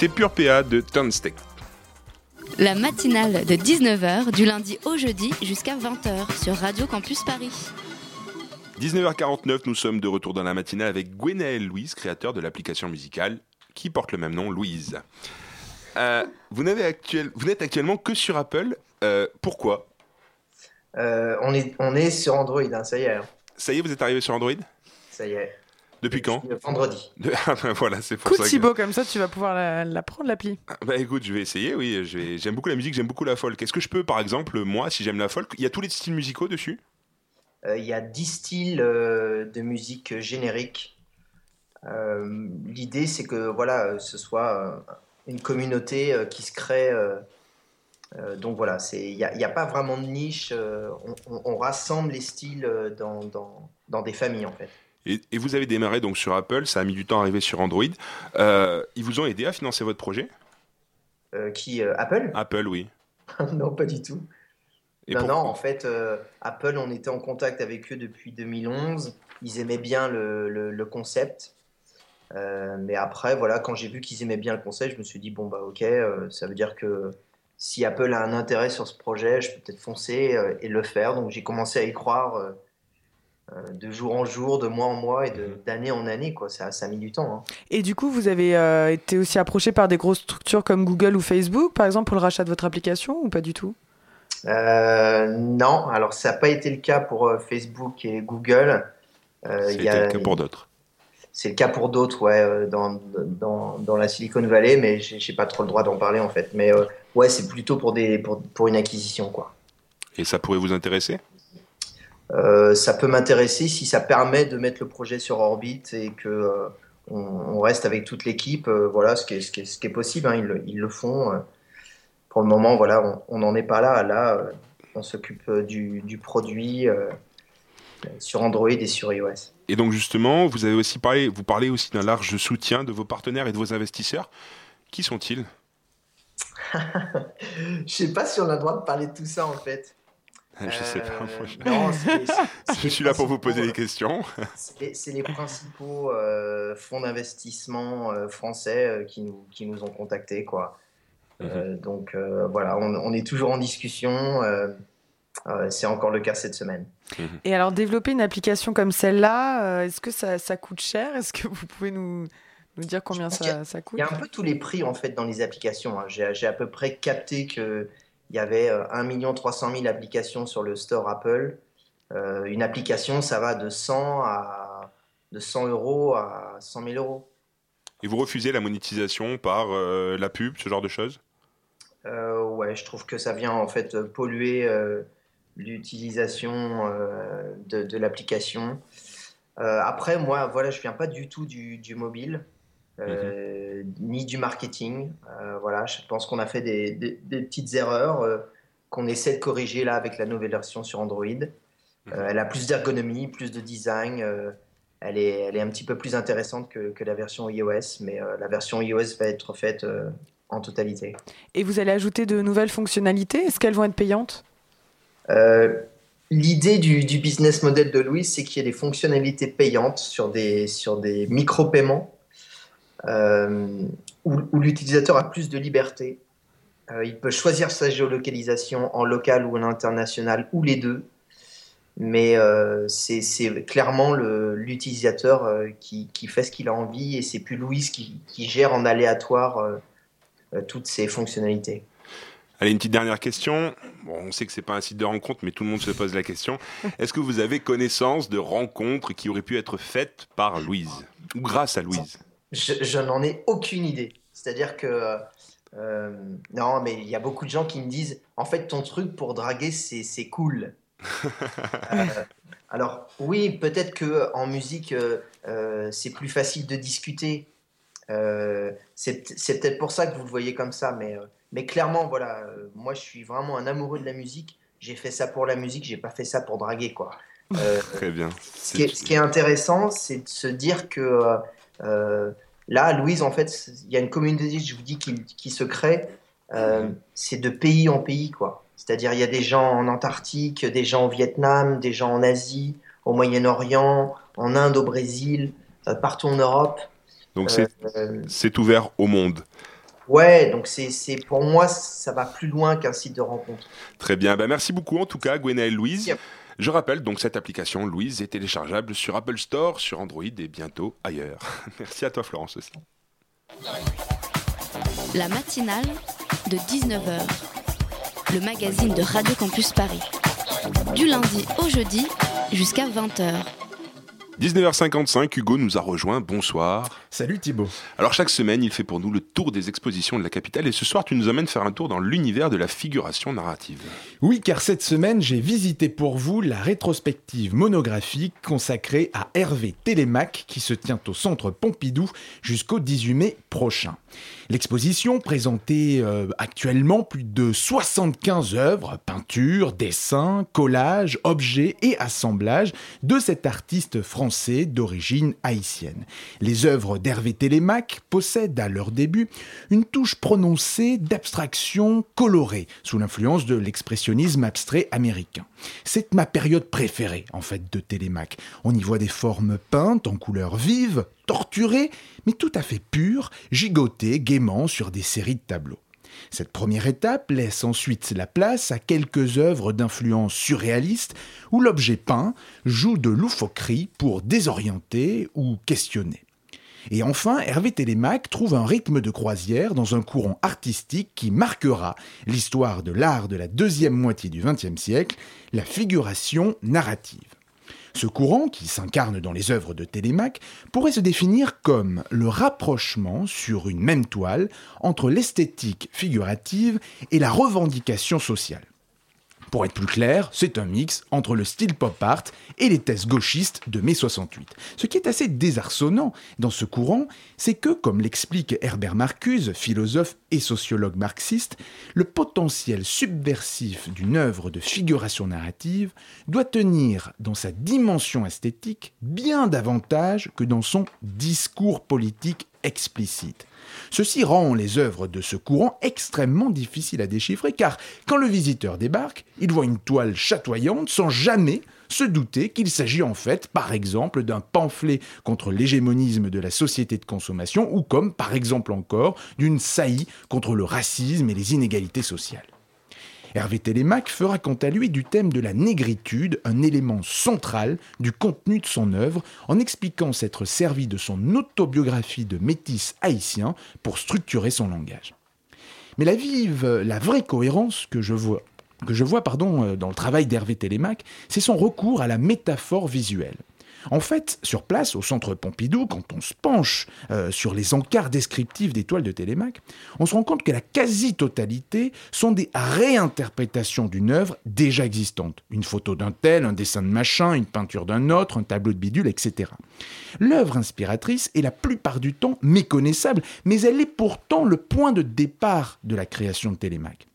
C'était Pure PA de Turnstick. La matinale de 19h du lundi au jeudi jusqu'à 20h sur Radio Campus Paris. 19h49, nous sommes de retour dans la matinale avec Gwenaël Louise, créateur de l'application musicale qui porte le même nom, Louise. Euh, vous n'avez actuel... vous n'êtes actuellement que sur Apple. Euh, pourquoi? Euh, on, est, on est sur Android, hein, ça y est. hein. Ça y est, vous êtes arrivé sur Android? Ça y est. Depuis quand Vendredi. De- Ah ben voilà, c'est pour Cool ça que... Thibaut, comme ça tu vas pouvoir la, la prendre l'appli. Bah écoute, je vais essayer, oui. vais- J'aime beaucoup la musique, j'aime beaucoup la folk. Est-ce que je peux, par exemple, moi, si j'aime la folk, il y a tous les styles musicaux dessus? Euh, Il y a 10 styles euh, de musique générique. Euh, L'idée, c'est que voilà, ce soit euh, une communauté euh, qui se crée. euh, euh, donc voilà, c'est- il n'y a, il y a pas vraiment de niche. euh, on, on- on rassemble les styles dans, dans, dans des familles, en fait. Et, et vous avez démarré donc sur Apple, ça a mis du temps à arriver sur Android. Euh, ils vous ont aidé à financer votre projet? Euh, qui euh, Apple? Apple, oui. Non, pas du tout. Et non, non, en fait, Apple, on était en contact avec eux depuis 2011. Ils aimaient bien le, le- le concept. Mais après, voilà, quand j'ai vu qu'ils aimaient bien le concept, je me suis dit, bon, bah ok, ça veut dire que si Apple a un intérêt sur ce projet, je peux peut-être foncer et le faire. Donc j'ai commencé à y croire de jour en jour, de mois en mois et de- d'année en année. Quoi. Ça, ça a mis du temps. hein. Et du coup, vous avez euh, été aussi approché par des grosses structures comme Google ou Facebook, par exemple, pour le rachat de votre application ou pas du tout? Euh, non, alors ça n'a pas été le cas pour euh, Facebook et Google. Euh, y a- le cas pour d'autres. C'est le cas pour d'autres, ouais, euh, dans, dans, dans la Silicon Valley, mais j'ai pas trop le droit d'en parler en fait. Mais euh, ouais, c'est plutôt pour, des, pour, pour une acquisition, quoi. Et ça pourrait vous intéresser? Euh, ça peut m'intéresser si ça permet de mettre le projet sur orbite et que euh, on, on reste avec toute l'équipe. euh, voilà, ce qui est, ce qui est, ce qui est possible, hein, ils, le- ils le font. pour le moment, voilà, on n'en est pas là. Là, on s'occupe du, du produit sur Android et sur iOS. Et donc justement, vous avez aussi parlé, vous parlez aussi d'un large soutien de vos partenaires et de vos investisseurs. Qui sont-ils? Je sais pas si on a le droit de parler de tout ça en fait. Je sais pas. Euh, moi, je- non, c'est- c'est- je suis là pour vous poser des questions. C'est c'est les principaux euh, fonds d'investissement euh, français euh, qui, nous, qui nous ont contactés. Quoi. Euh, donc euh, voilà, on, on est toujours en discussion. euh, euh, c'est encore le cas cette semaine. Et alors, développer une application comme celle-là, euh, est-ce que ça, ça coûte cher? Est-ce que vous pouvez nous, nous dire combien ça, ça coûte? Il y a un peu tous les prix en fait dans les applications. hein. J'ai j'ai à peu près capté qu'il y avait euh, 1 300 000 applications sur le store Apple. Euh, une application, ça va de 100 à de 100 euros à 100 000 euros. Et vous refusez la monétisation par euh, la pub, ce genre de choses? Euh, ouais, je trouve que ça vient en fait polluer l'utilisation de, de l'application. Après, moi, voilà, je viens pas du tout du, du mobile, euh, ni du marketing. Euh, voilà, je pense qu'on a fait des, des- des petites erreurs euh, qu'on essaie de corriger là avec la nouvelle version sur Android. Euh, elle a plus d'ergonomie, plus de design. euh, elle, est, elle est un petit peu plus intéressante que, que la version iOS, mais euh, la version iOS va être faite euh, en totalité. Et vous allez ajouter de nouvelles fonctionnalités? Est-ce qu'elles vont être payantes? Euh, L'idée du, du business model de Louis, c'est qu'il y ait des fonctionnalités payantes sur des, sur des micro-paiements où, où l'utilisateur a plus de liberté. Euh, il peut choisir sa géolocalisation en local ou en international ou les deux. Mais euh, c'est clairement l'utilisateur euh, qui, qui fait ce qu'il a envie et c'est plus Louis qui, qui gère en aléatoire euh, euh, toutes ces fonctionnalités. Allez, une petite dernière question. Bon, on sait que c'est pas un site de rencontre, mais tout le monde se pose la question. Est-ce que vous avez connaissance de rencontres qui auraient pu être faites par Louise ou grâce à Louise? Je, je n'en ai aucune idée. C'est-à-dire que. euh, non, mais il y a beaucoup de gens qui me disent en fait, ton truc pour draguer, c'est cool. Euh, alors, oui, peut-être que en musique, euh, euh, c'est plus facile de discuter. Euh, c'est peut-être pour ça que vous le voyez comme ça, mais, euh, mais clairement, voilà, euh, moi je suis vraiment un amoureux de la musique. J'ai fait ça pour la musique, j'ai pas fait ça pour draguer, quoi. Euh, Très bien. ce qui est, ce qui est intéressant, c'est de se dire que euh, euh, là, Louise, en fait, il y a une communauté, je vous dis, qui, qui se crée. Euh, c'est de pays en pays, quoi. C'est-à-dire, il y a des gens en Antarctique, des gens au Vietnam, des gens en Asie, au Moyen-Orient, en Inde, au Brésil, euh, partout en Europe. Donc Euh, c'est ouvert au monde. Ouais, donc c'est c'est- pour moi, ça va plus loin qu'un site de rencontre. Très bien, bah, merci beaucoup en tout cas Gwenaëlle Louise. Je rappelle donc cette application Louise est téléchargeable sur Apple Store, sur Android et bientôt ailleurs. Merci à toi Florence aussi. La matinale de 19h. Le magazine de Radio Campus Paris. Du lundi au jeudi jusqu'à 20h. 19h55, Hugo nous a rejoint. Bonsoir. Salut Thibaut. Alors chaque semaine, il fait pour nous le tour des expositions de la capitale et ce soir, tu nous amènes faire un tour dans l'univers de la figuration narrative. Oui, car cette semaine, j'ai visité pour vous la rétrospective monographique consacrée à Hervé Télémac qui se tient au centre Pompidou jusqu'au 18 mai prochain. L'exposition présentait euh, actuellement plus de 75 œuvres, peintures, dessins, collages, objets et assemblages de cet artiste français d'origine haïtienne. Les œuvres d'Hervé Télémac possèdent à leur début une touche prononcée d'abstraction colorée sous l'influence de l'expressionnisme abstrait américain. C'est ma période préférée en fait de Télémac. On y voit des formes peintes en couleurs vives, torturées, mais tout à fait pures, gigotées gaiement sur des séries de tableaux. Cette première étape laisse ensuite la place à quelques œuvres d'influence surréaliste où l'objet peint joue de loufoquerie pour désorienter ou questionner. Et enfin, Hervé Télémac trouve un rythme de croisière dans un courant artistique qui marquera l'histoire de l'art de la deuxième moitié du XXe siècle, la figuration narrative. Ce courant, qui s'incarne dans les œuvres de Télémac, pourrait se définir comme le rapprochement sur une même toile entre l'esthétique figurative et la revendication sociale. Pour être plus clair, c'est un mix entre le style pop art et les thèses gauchistes de mai 68. Ce qui est assez désarçonnant dans ce courant, c'est que, comme l'explique Herbert Marcuse, philosophe et sociologue marxiste, le potentiel subversif d'une œuvre de figuration narrative doit tenir dans sa dimension esthétique bien davantage que dans son discours politique explicite. Ceci rend les œuvres de ce courant extrêmement difficiles à déchiffrer car quand le visiteur débarque, il voit une toile chatoyante sans jamais se douter qu'il s'agit en fait, par exemple, d'un pamphlet contre l'hégémonisme de la société de consommation ou comme, par exemple encore, d'une saillie contre le racisme et les inégalités sociales. Hervé Télémac fera quant à lui du thème de la négritude un élément central du contenu de son œuvre en expliquant s'être servi de son autobiographie de métis haïtien pour structurer son langage. Mais la vive, la vraie cohérence que je vois, pardon, euh, dans le travail d'Hervé Télémac, c'est son recours à la métaphore visuelle. En fait, sur place, au centre Pompidou, quand on se penche euh, sur les encarts descriptifs des toiles de Télémac, on se rend compte que la quasi-totalité sont des réinterprétations d'une œuvre déjà existante. Une photo d'un tel, un dessin de machin, une peinture d'un autre, un tableau de bidule, etc. L'œuvre inspiratrice est la plupart du temps méconnaissable, mais elle est pourtant le point de départ de la création de Télémac.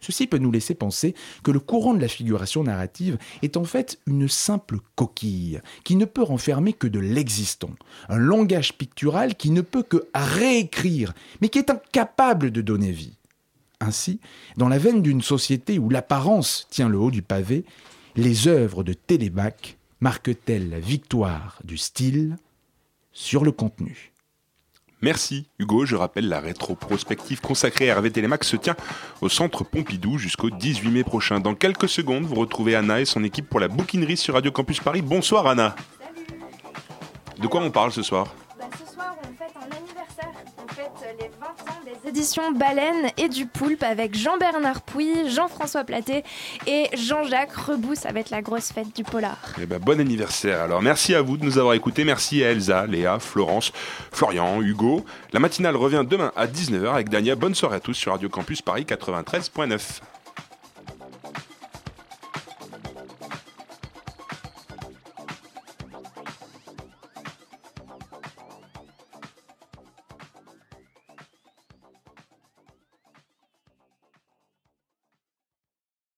Ceci peut nous laisser penser que le courant de la figuration narrative est en fait une simple coquille qui ne peut renfermer que de l'existant, un langage pictural qui ne peut que réécrire, mais qui est incapable de donner vie. Ainsi, dans la veine d'une société où l'apparence tient le haut du pavé, les œuvres de Télémac marquent-elles la victoire du style sur le contenu? Merci Hugo, je rappelle la rétroprospective consacrée à Hervé Télémac se tient au centre Pompidou jusqu'au 18 mai prochain. Dans quelques secondes, vous retrouvez Anna et son équipe pour la bouquinerie sur Radio Campus Paris. Bonsoir Anna. De quoi on parle ce soir, éditions Baleine et du Poulpe avec Jean-Bernard Pouy, Jean-François Platé et Jean-Jacques Rebou. Ça va être la grosse fête du polar. Eh ben, bon anniversaire. Alors, merci à vous de nous avoir écoutés. Merci à Elsa, Léa, Florence, Florian, Hugo. La matinale revient demain à 19h avec Dania. Bonne soirée à tous sur Radio Campus Paris 93.9.